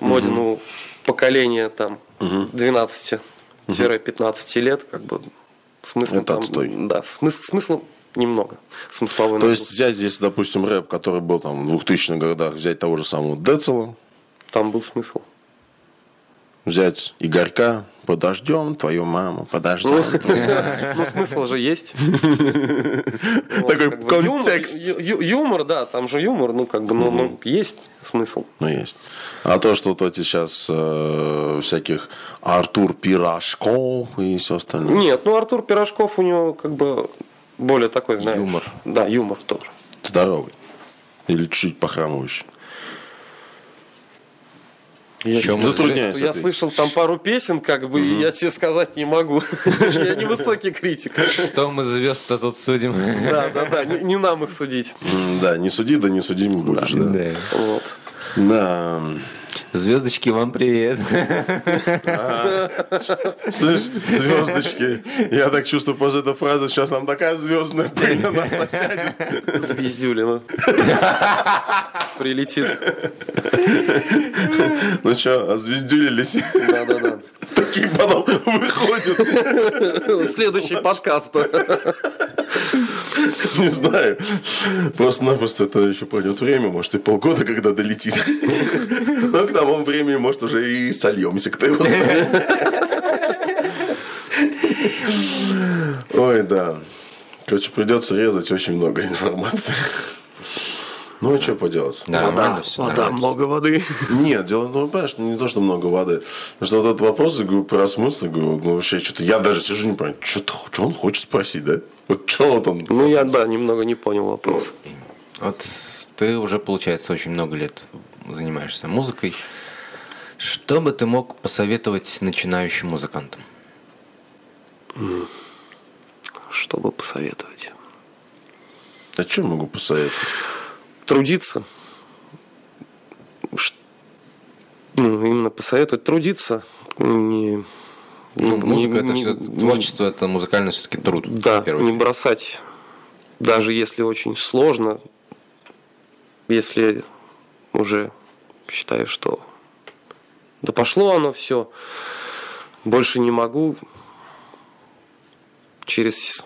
моден угу. поколения там угу. 12-15 лет, как бы смысл там, отстой. Да, смысл, смысла немного. Смысловой То есть взять, если, допустим, рэп, который был там в 2000-х годах, взять того же самого Децела. Там был смысл. Взять Игорька, подождем твою маму, подождем. <laughs> Ну, смысл же есть. <laughs> Такой контекст. Юмор, да, там же юмор, ну, как бы, ну, есть смысл. Ну, есть. А то, что эти сейчас э, всяких Артур Пирожков и все остальное. Нет, ну, Артур Пирожков у него, как бы, более такой, знаешь. Юмор. Да, юмор тоже. Здоровый. Или чуть похрамывающий. Я, затрудняюсь. Я слышал там пару песен, как бы, угу. и я тебе сказать не могу. <laughs> Я не высокий критик. Что мы звезд-то тут судим? Да, да, да. Не нам их судить. Да, не суди, да не судим будешь. Да. Вот. Да. Звездочки, вам привет. Слышь, звездочки, я так чувствую после этой фразы, сейчас нам такая звездная пыль на нас осядет. Звездюлина. Прилетит. Ну что, звездюлились? Да-да-да. Такие потом выходят. Следующий подкаст. <laughs> Не знаю. Просто-напросто это еще пройдет время, может и полгода, когда долетит. <laughs> Но к тому времени, может, уже и сольемся, кто его знает. Ой, да. Короче, придется резать очень много информации. Ну и что поделать? Да, вода, все, вода, нормально. много воды. Нет, дело, ну, понимаешь, не то, что много воды. Потому что вот этот вопрос, я говорю, про смысл, говорю, ну вообще что-то, я даже сижу не понимаю, что, что он хочет спросить, да? Вот что вот он... Ну, я, да, немного не понял вопрос. Вот ты уже, получается, очень много лет занимаешься музыкой. Что бы ты мог посоветовать начинающим музыкантам? Что бы посоветовать? А что могу посоветовать? Трудиться. Ну, именно посоветовать трудиться. Не, ну, музыка не, это не, творчество, не, это музыкальный все-таки труд. Да, не бросать, даже если очень сложно, если уже считаю, что да пошло оно все, больше не могу, через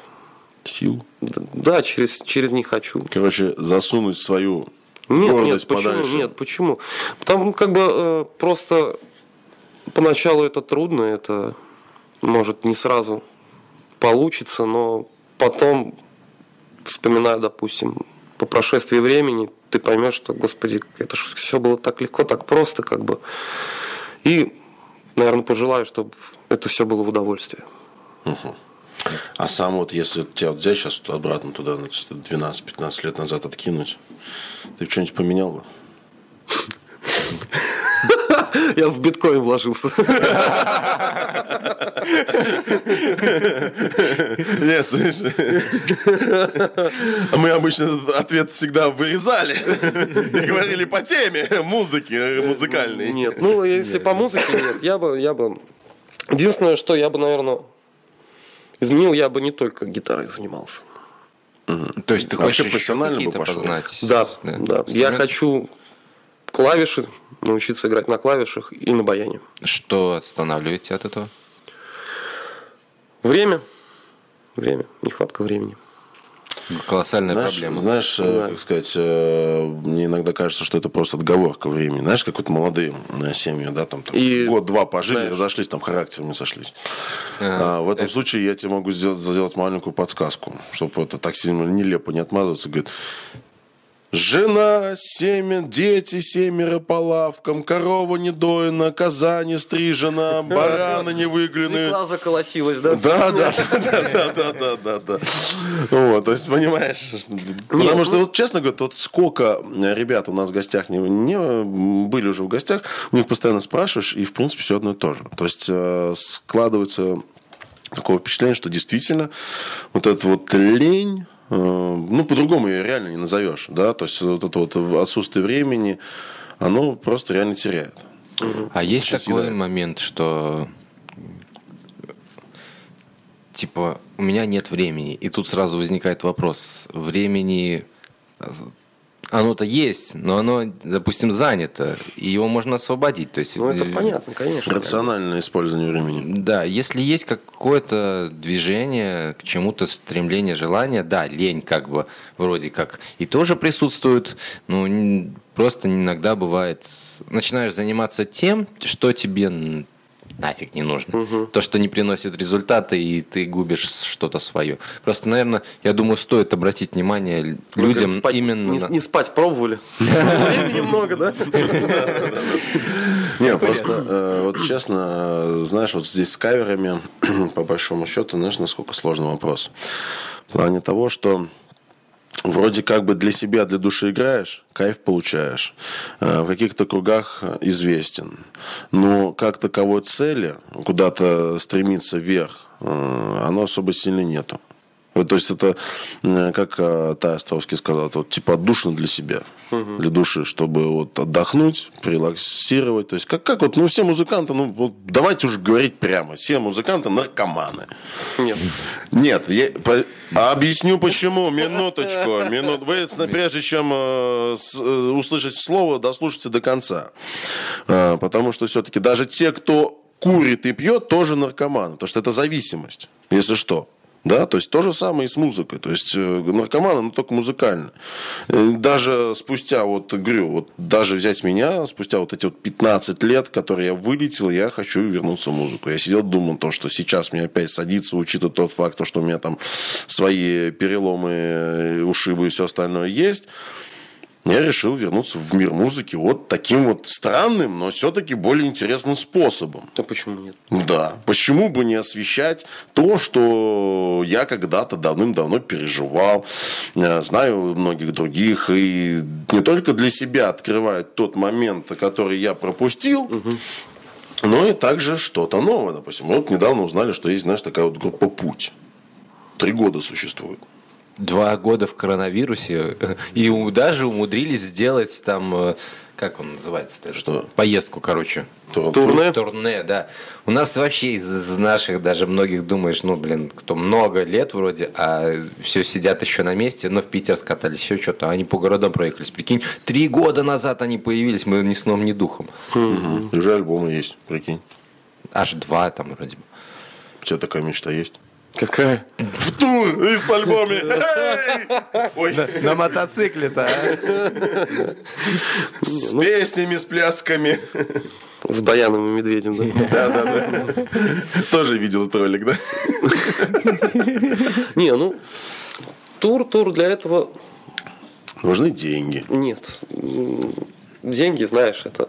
силу. Да, через, через не хочу. Короче, засунуть свою нет, нет, почему? Подальше. Нет, почему? Потому как бы э, просто поначалу это трудно, это может не сразу получится, но потом, вспоминая, допустим, по прошествии времени, ты поймешь, что, господи, это же все было так легко, так просто, как бы. И, наверное, пожелаю, чтобы это все было в удовольствие. Угу. А сам вот, если тебя вот взять сейчас обратно туда, 12-15 лет назад откинуть, ты что-нибудь поменял бы? <laughs> Я в биткоин вложился. <laughs> Не, слышь. Мы обычно этот ответ всегда вырезали и говорили по теме музыки музыкальной. Нет, ну если по музыке нет, я бы, я бы. Единственное, что я бы, наверное, изменил, я бы не только гитарой занимался. То есть ты Вообще хочешь профессионально бы пошел? познать? Да, да. Я хочу клавиши, научиться играть на клавишах и на баяне. Что останавливает тебя от этого? Время. Время. Нехватка времени. Колоссальная Знаешь, проблема. знаешь, э, Да. как сказать, э, мне иногда кажется, что это просто отговорка времени. Знаешь, как вот молодые э, семьи, да, там, там И, год-два пожили, знаешь- разошлись, там характерами сошлись. Ага. А, в этом случае я тебе могу сделать, сделать маленькую подсказку, чтобы это так сильно нелепо не отмазываться. Говорит, Жена, семя, дети семеро по лавкам, корова недоена, коза не стрижена, бараны не выглены. Свекла заколосилась, да? Да, да, да, да, да, да, да. Вот, то есть, понимаешь, потому что, ну вот, честно говоря, тот сколько э, ребят у нас в гостях не, не были уже в гостях, у них постоянно спрашиваешь, и, в принципе, все одно и то же. То есть, э, складывается такое впечатление, что действительно вот эта вот лень ну, по-другому ее реально не назовешь, да, то есть, вот это вот отсутствие времени, оно просто реально теряет. А есть Очень такой съедает. момент, что типа у меня нет времени, и тут сразу возникает вопрос времени. Оно-то есть, но оно, допустим, занято, и его можно освободить. То есть, Ну, это э, понятно, конечно. Рациональное использование времени. Да, если есть какое-то движение к чему-то, стремление, желание, да, лень как бы вроде как и тоже присутствует, но просто иногда бывает, начинаешь заниматься тем, что тебе нафиг не нужно. То, что не приносит результаты, и ты губишь что-то свое. Просто, наверное, я думаю, стоит обратить внимание Вы, людям спать- именно... Не, на- не спать пробовали? <laughs> Времени много, да? Не, просто, э, вот честно, знаешь, вот здесь с каверами, <clears throat> по большому счету, знаешь, насколько сложный вопрос. В плане того, что вроде как бы для себя, для души играешь, кайф получаешь, э, в каких-то кругах э, известен. Но как таковой цели, куда-то стремиться вверх, э, оно особо сильно нету. Вот, то есть это, э, как э, Тая Островский сказал, вот типа отдушно для себя, для души, чтобы вот отдохнуть, релаксировать. То есть как, как вот, ну все музыканты, ну вот давайте уже говорить прямо, все музыканты наркоманы. Нет. Нет, я по- объясню почему. Минуточку. Минут. Вы прежде чем э, с- э, услышать слово, дослушайте до конца. Э, потому что все-таки даже те, кто курит и пьет, тоже наркоманы. Потому что это зависимость, если что. Да, то есть то же самое и с музыкой. То есть э, наркоманы, но только музыкально. Э, Даже спустя, вот говорю, вот даже взять меня, спустя вот эти вот 15 лет, которые я вылетел, я хочу вернуться в музыку. Я сидел, думал, то, что сейчас мне опять садиться, учитывая тот факт, то, что у меня там свои переломы, э, ушибы и все остальное есть. Я решил вернуться в мир музыки вот таким вот странным, но все-таки более интересным способом. А почему нет? Да, почему бы не освещать то, что я когда-то давным-давно переживал, э, знаю многих других, и не только для себя открывает тот момент, который я пропустил, но и также что-то новое. Допустим, мы вот недавно узнали, что есть, знаешь, такая вот группа «Путь». Три года существует. Два года в коронавирусе и даже умудрились сделать там, э, как он называется? Что? Поездку, короче. Турне? Турне, да. У нас вообще из, наших даже многих думаешь, ну, блин, кто много лет вроде, а все сидят еще на месте, но в Питер скатались, все что-то. Они по городам проехались. Прикинь, три года назад они появились, мы ни сном, ни духом. Уже альбомы есть, прикинь. Аж два там вроде бы. У тебя такая мечта есть? Какая? В тур и с альбомами. <laughs> Эй! Ой, На мотоцикле-то, а? с песнями, с плясками. С Баяном и Медведем, да? <laughs> Да, да, да. Тоже видел ролик, да? Не, ну, тур, тур для этого Нужны деньги. нет. Деньги, знаешь, это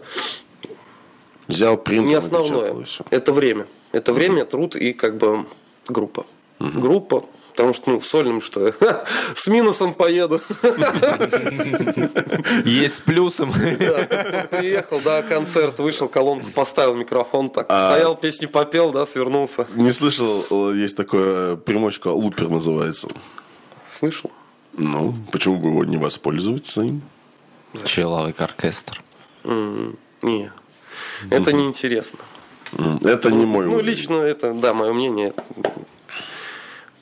Взял принт, не основное. Это время. Это время, труд и как бы группа. группа, потому что, ну, сольным что, <laughs> с минусом поеду. <laughs> Есть с плюсом. <laughs> Да, приехал, да, концерт, вышел, колонку поставил, микрофон так, стоял, песни попел, да, свернулся. Не слышал, э, есть такое примочка, лупер называется. Слышал? Ну, почему бы его не воспользоваться им? Человек оркестр. Не, это неинтересно. Это не мой Ну, лично это, да, мое мнение.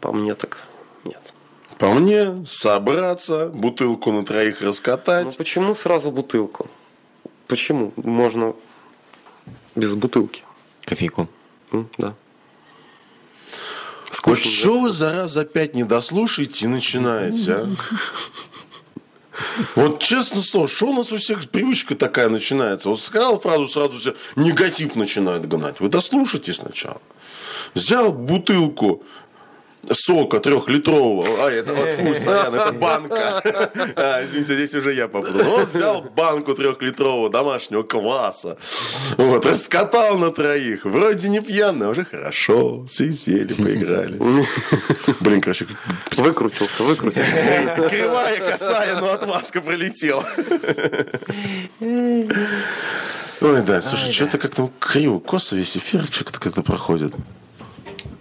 По мне так нет. По мне, собраться, бутылку на троих Ну раскатать. почему сразу бутылку? Почему? Можно без бутылки. Кофейку. Да. Вот Скучно. да? что вы за раз за пять не дослушаете и начинаете, а? <laughs> Вот честно слово, что у нас у всех привычка такая начинается? Вот сказал фразу, сразу все негатив начинают гнать. Вы дослушайте сначала. Взял бутылку сока трехлитрового. А, это вот, фу, <laughs> сорян, это банка. А, извините, здесь уже я попутал. Он взял банку трехлитрового домашнего кваса. Вот, раскатал на троих. Вроде не пьяный, а уже хорошо. Сидели, поиграли. <laughs> Блин, короче, Выкрутился, выкрутился. <laughs> Кривая, косая, но отмазка пролетела. Ой, да, слушай, что-то как-то криво, косо весь эфир что-то как-то проходит.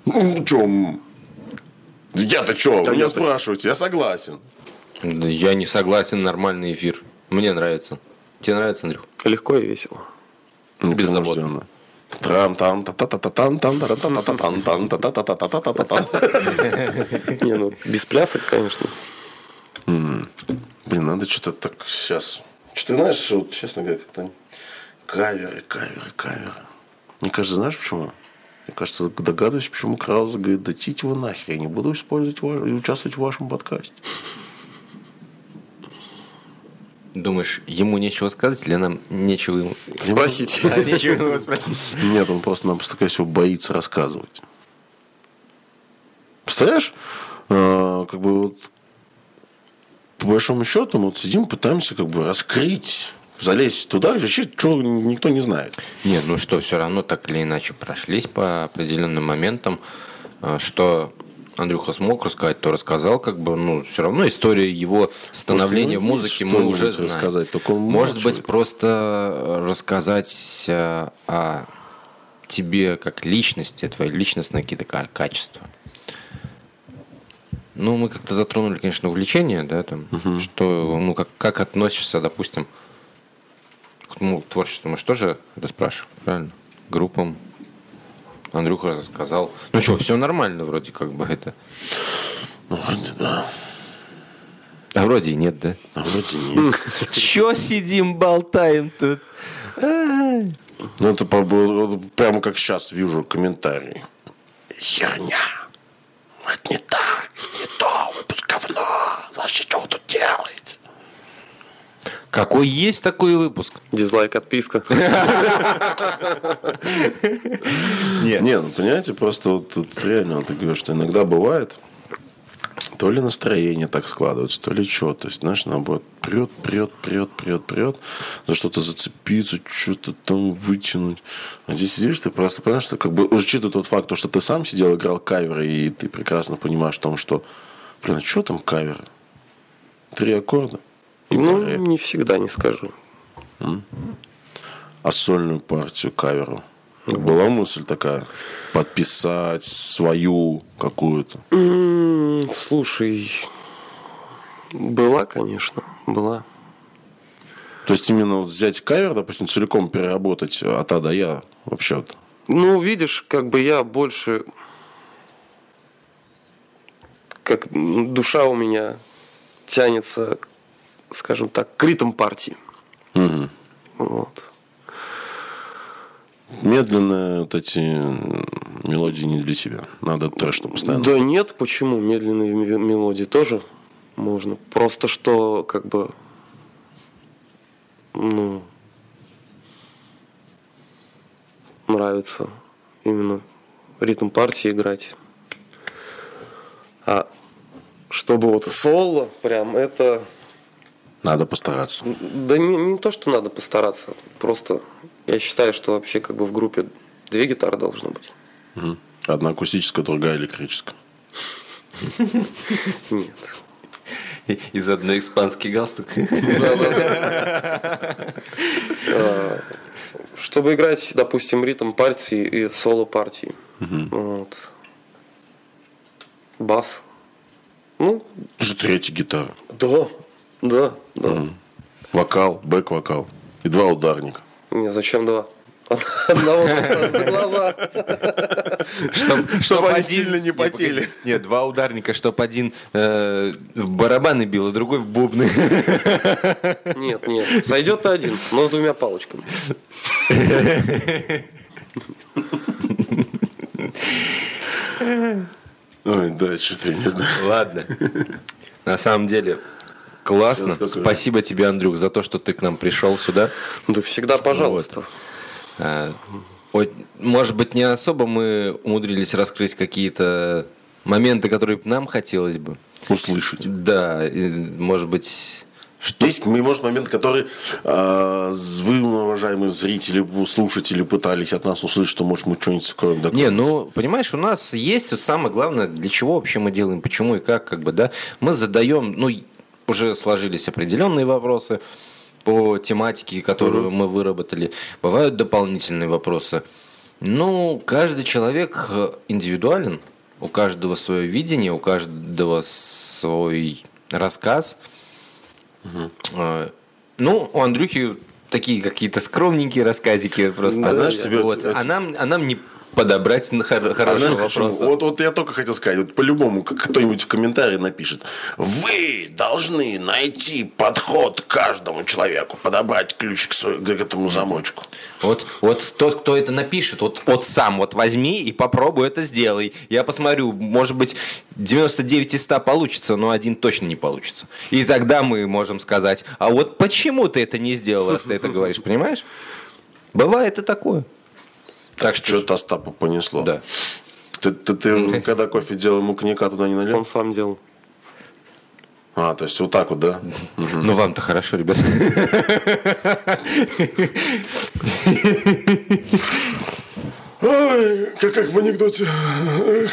Ну, чё, м, я-то что, вы меня спрашиваете, я согласен. Я не согласен, нормальный эфир. Мне нравится. Тебе нравится, Андрюх? Легко и весело. Беззаботно. Трам там та та та та там там та та та та там там та та та та та та та та Не, ну, без плясок, конечно. Блин, надо что-то так сейчас. Что ты знаешь, вот, честно говоря, как-то каверы, каверы, каверы. Мне кажется, знаешь почему? Мне кажется, догадываюсь, почему Крауза говорит, да тить его нахер, я не буду использовать ва- и участвовать в вашем подкасте. Думаешь, ему нечего сказать или нам нечего ему... Спросите. <laughs> А, нечего ему спросить. <laughs> Нет, он просто-напросто, скорее всего, боится рассказывать. Представляешь? А, как бы вот по большому счету мы вот сидим, пытаемся как бы раскрыть, залезть туда, где что никто не знает. Нет, ну что, все равно так или иначе прошлись по определенным моментам, а, что Андрюха смог рассказать, то рассказал, как бы, ну, все равно история его становления в ему музыке мы уже знаем. рассказать, только он Может быть, просто рассказать а, о тебе как личности, твои личностные какие-то ка- качества. Ну, мы как-то затронули, конечно, увлечение, да, там, что, ну, как, как относишься, допустим, ну, творчеству, мы же тоже это спрашивали, правильно? Группам. Андрюха рассказал. Ну что, все нормально вроде как бы это. Ну, вроде да, А вроде и нет, да? а вроде <laughs> нет. Че сидим, болтаем тут? Ну, это прямо как сейчас вижу комментарии. Херня. Это не так, не то, выпуск говно. Вообще, что? Какой есть такой выпуск? Дизлайк, отписка. Нет. Не, ну понимаете, просто вот тут реально вот я говорю, что иногда бывает, то ли настроение так складывается, то ли что. То есть, знаешь, наоборот, прет, прет, прет, прет, прет, за что-то зацепиться, что-то там вытянуть. А здесь сидишь, ты просто понимаешь, что как бы учитывая тот факт, то, что ты сам сидел, играл каверы, и ты прекрасно понимаешь о том, что, блин, а что там каверы? Три аккорда. Ну, не всегда, не скажу. А сольную партию каверу? Была мысль такая? Подписать свою какую-то? Слушай, была, конечно, была. То есть именно вот взять кавер, допустим, целиком переработать от А до Я вообще вот. Ну, видишь, как бы я больше... Как душа у меня тянется, скажем так, к ритм партии. Мгм. Вот. Медленные вот эти мелодии не для тебя. Надо трэш постоянно. Да нет, почему? Медленные мелодии тоже можно. Просто что, как бы, ну, нравится именно ритм партии играть. А чтобы вот соло, прям это, Надо постараться. да не, не то, что надо постараться, просто я считаю, что вообще как бы в группе две гитары должно быть. Мгм. Одна акустическая, другая электрическая. Нет. Из одной испанский галстук. А, Чтобы играть, допустим, ритм партии и соло партии. Вот. Бас. Ну, Же третья гитара. да, да, да. Вокал, бэк-вокал. И два ударника. Не, зачем два? Одного за глаза. Чтоб, они сильно не потели. Нет, два ударника, чтоб один э, в барабаны бил, а другой в бубны. Нет, нет. Сойдет один, но с двумя палочками. Ой, да, что-то я не знаю. Ладно. На самом деле, классно. Спасибо тебе, Андрюх, за то, что ты к нам пришел сюда. Да всегда пожалуйста. А, ой, Может быть, не особо мы умудрились раскрыть какие-то моменты, которые нам хотелось бы. Услышать. Да, может быть, что Есть, может, момент, который э, вы, уважаемые зрители, слушатели, пытались от нас услышать, что, может, мы что-нибудь скроем. да, Не, ну, понимаешь, у нас есть вот самое главное, для чего вообще мы делаем, почему и как, как бы, да. Мы задаем, ну, уже сложились определенные вопросы по тематике, которую мы выработали. Бывают дополнительные вопросы. Ну, каждый человек э, индивидуален, у каждого свое видение, у каждого свой рассказ. Э, Ну, у Андрюхи такие какие-то скромненькие рассказики просто. А знаешь, тебе вот. вот- а, нам, а нам не подобрать на хор- А знаешь, вопроса. Вот, вот я только хотел сказать, вот по-любому кто-нибудь в комментарии напишет, вы должны найти подход к каждому человеку, подобрать ключ к, своему- к этому замочку. Вот, вот тот, кто это напишет, вот, вот сам вот возьми и попробуй это сделай. Я посмотрю, может быть, 99 из 100 получится, но один точно не получится. И тогда мы можем сказать, а вот почему ты это не сделал, раз ты это говоришь, понимаешь? Бывает и такое. Так что, Что-то Остапа понесло. да. Ты, ты- ты <laughs> когда кофе делал, ему коньяка туда не налил? Он сам делал. А, то есть вот так вот, да? Ну вам-то хорошо, ребят. Ой, как, как в анекдоте.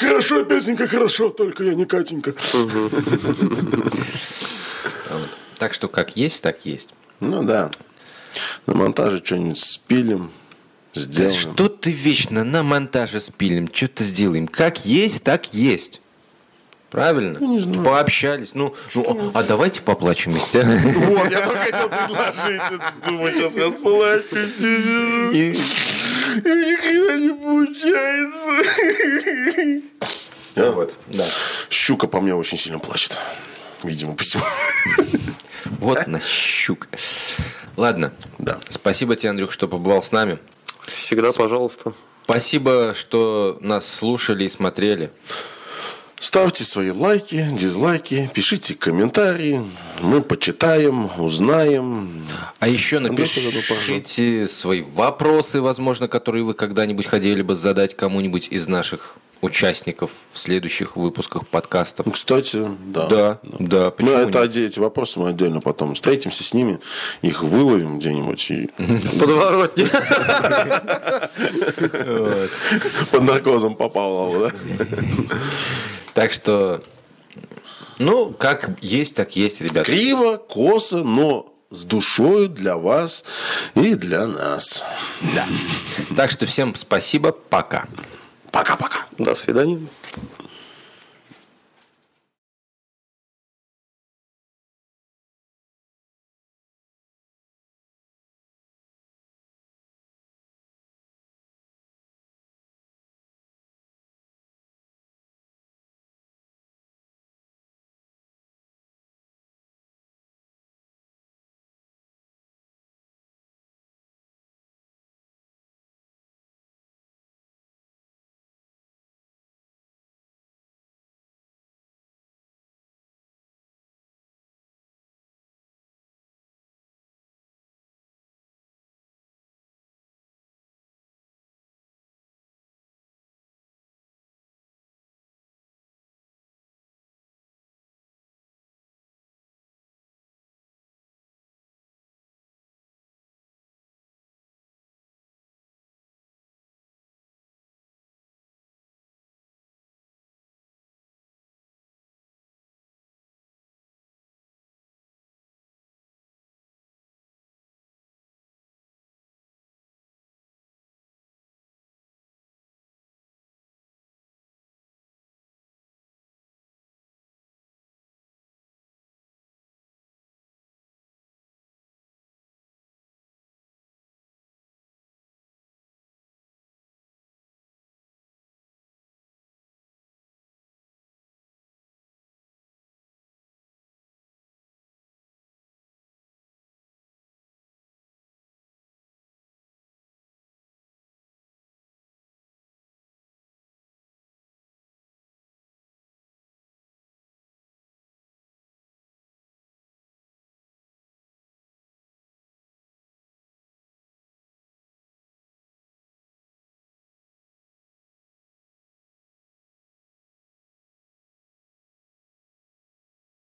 Хорошо, песенка, хорошо, только я не Катенька. Так что как есть, так есть. Ну да. На монтаже что-нибудь спилим, сделаем. Что ты вечно на монтаже спилим, что-то сделаем. Как есть, так есть. Правильно? Пообщались. Ну, ну, а давайте поплачем вместе. а? Вот, я только хотел предложить. Думаю, сейчас расплачусь. И ни хрена не получается. А, вот. Да. Щука по мне очень сильно плачет. Видимо, почему. Вот на щука. Ладно. Да. Спасибо тебе, Андрюх, что побывал с нами. Всегда, пожалуйста. Спасибо, что нас слушали и смотрели. Ставьте свои лайки, дизлайки, пишите комментарии. Мы почитаем, узнаем. А еще напишите свои вопросы, возможно, которые вы когда-нибудь хотели бы задать кому-нибудь из наших участников в следующих выпусках подкастов. Ну, Кстати, да. Да, да, Мы почему это нет? оде- эти вопросы мы отдельно потом встретимся с ними, их выловим где-нибудь и <laughs> Подворотни. <laughs> под наркозом попал, да? <laughs> Так что, ну, как есть, так есть, ребят. Криво, косо, но с душою для вас и для нас. Да. Так что всем спасибо, пока. Пока-пока. До свидания.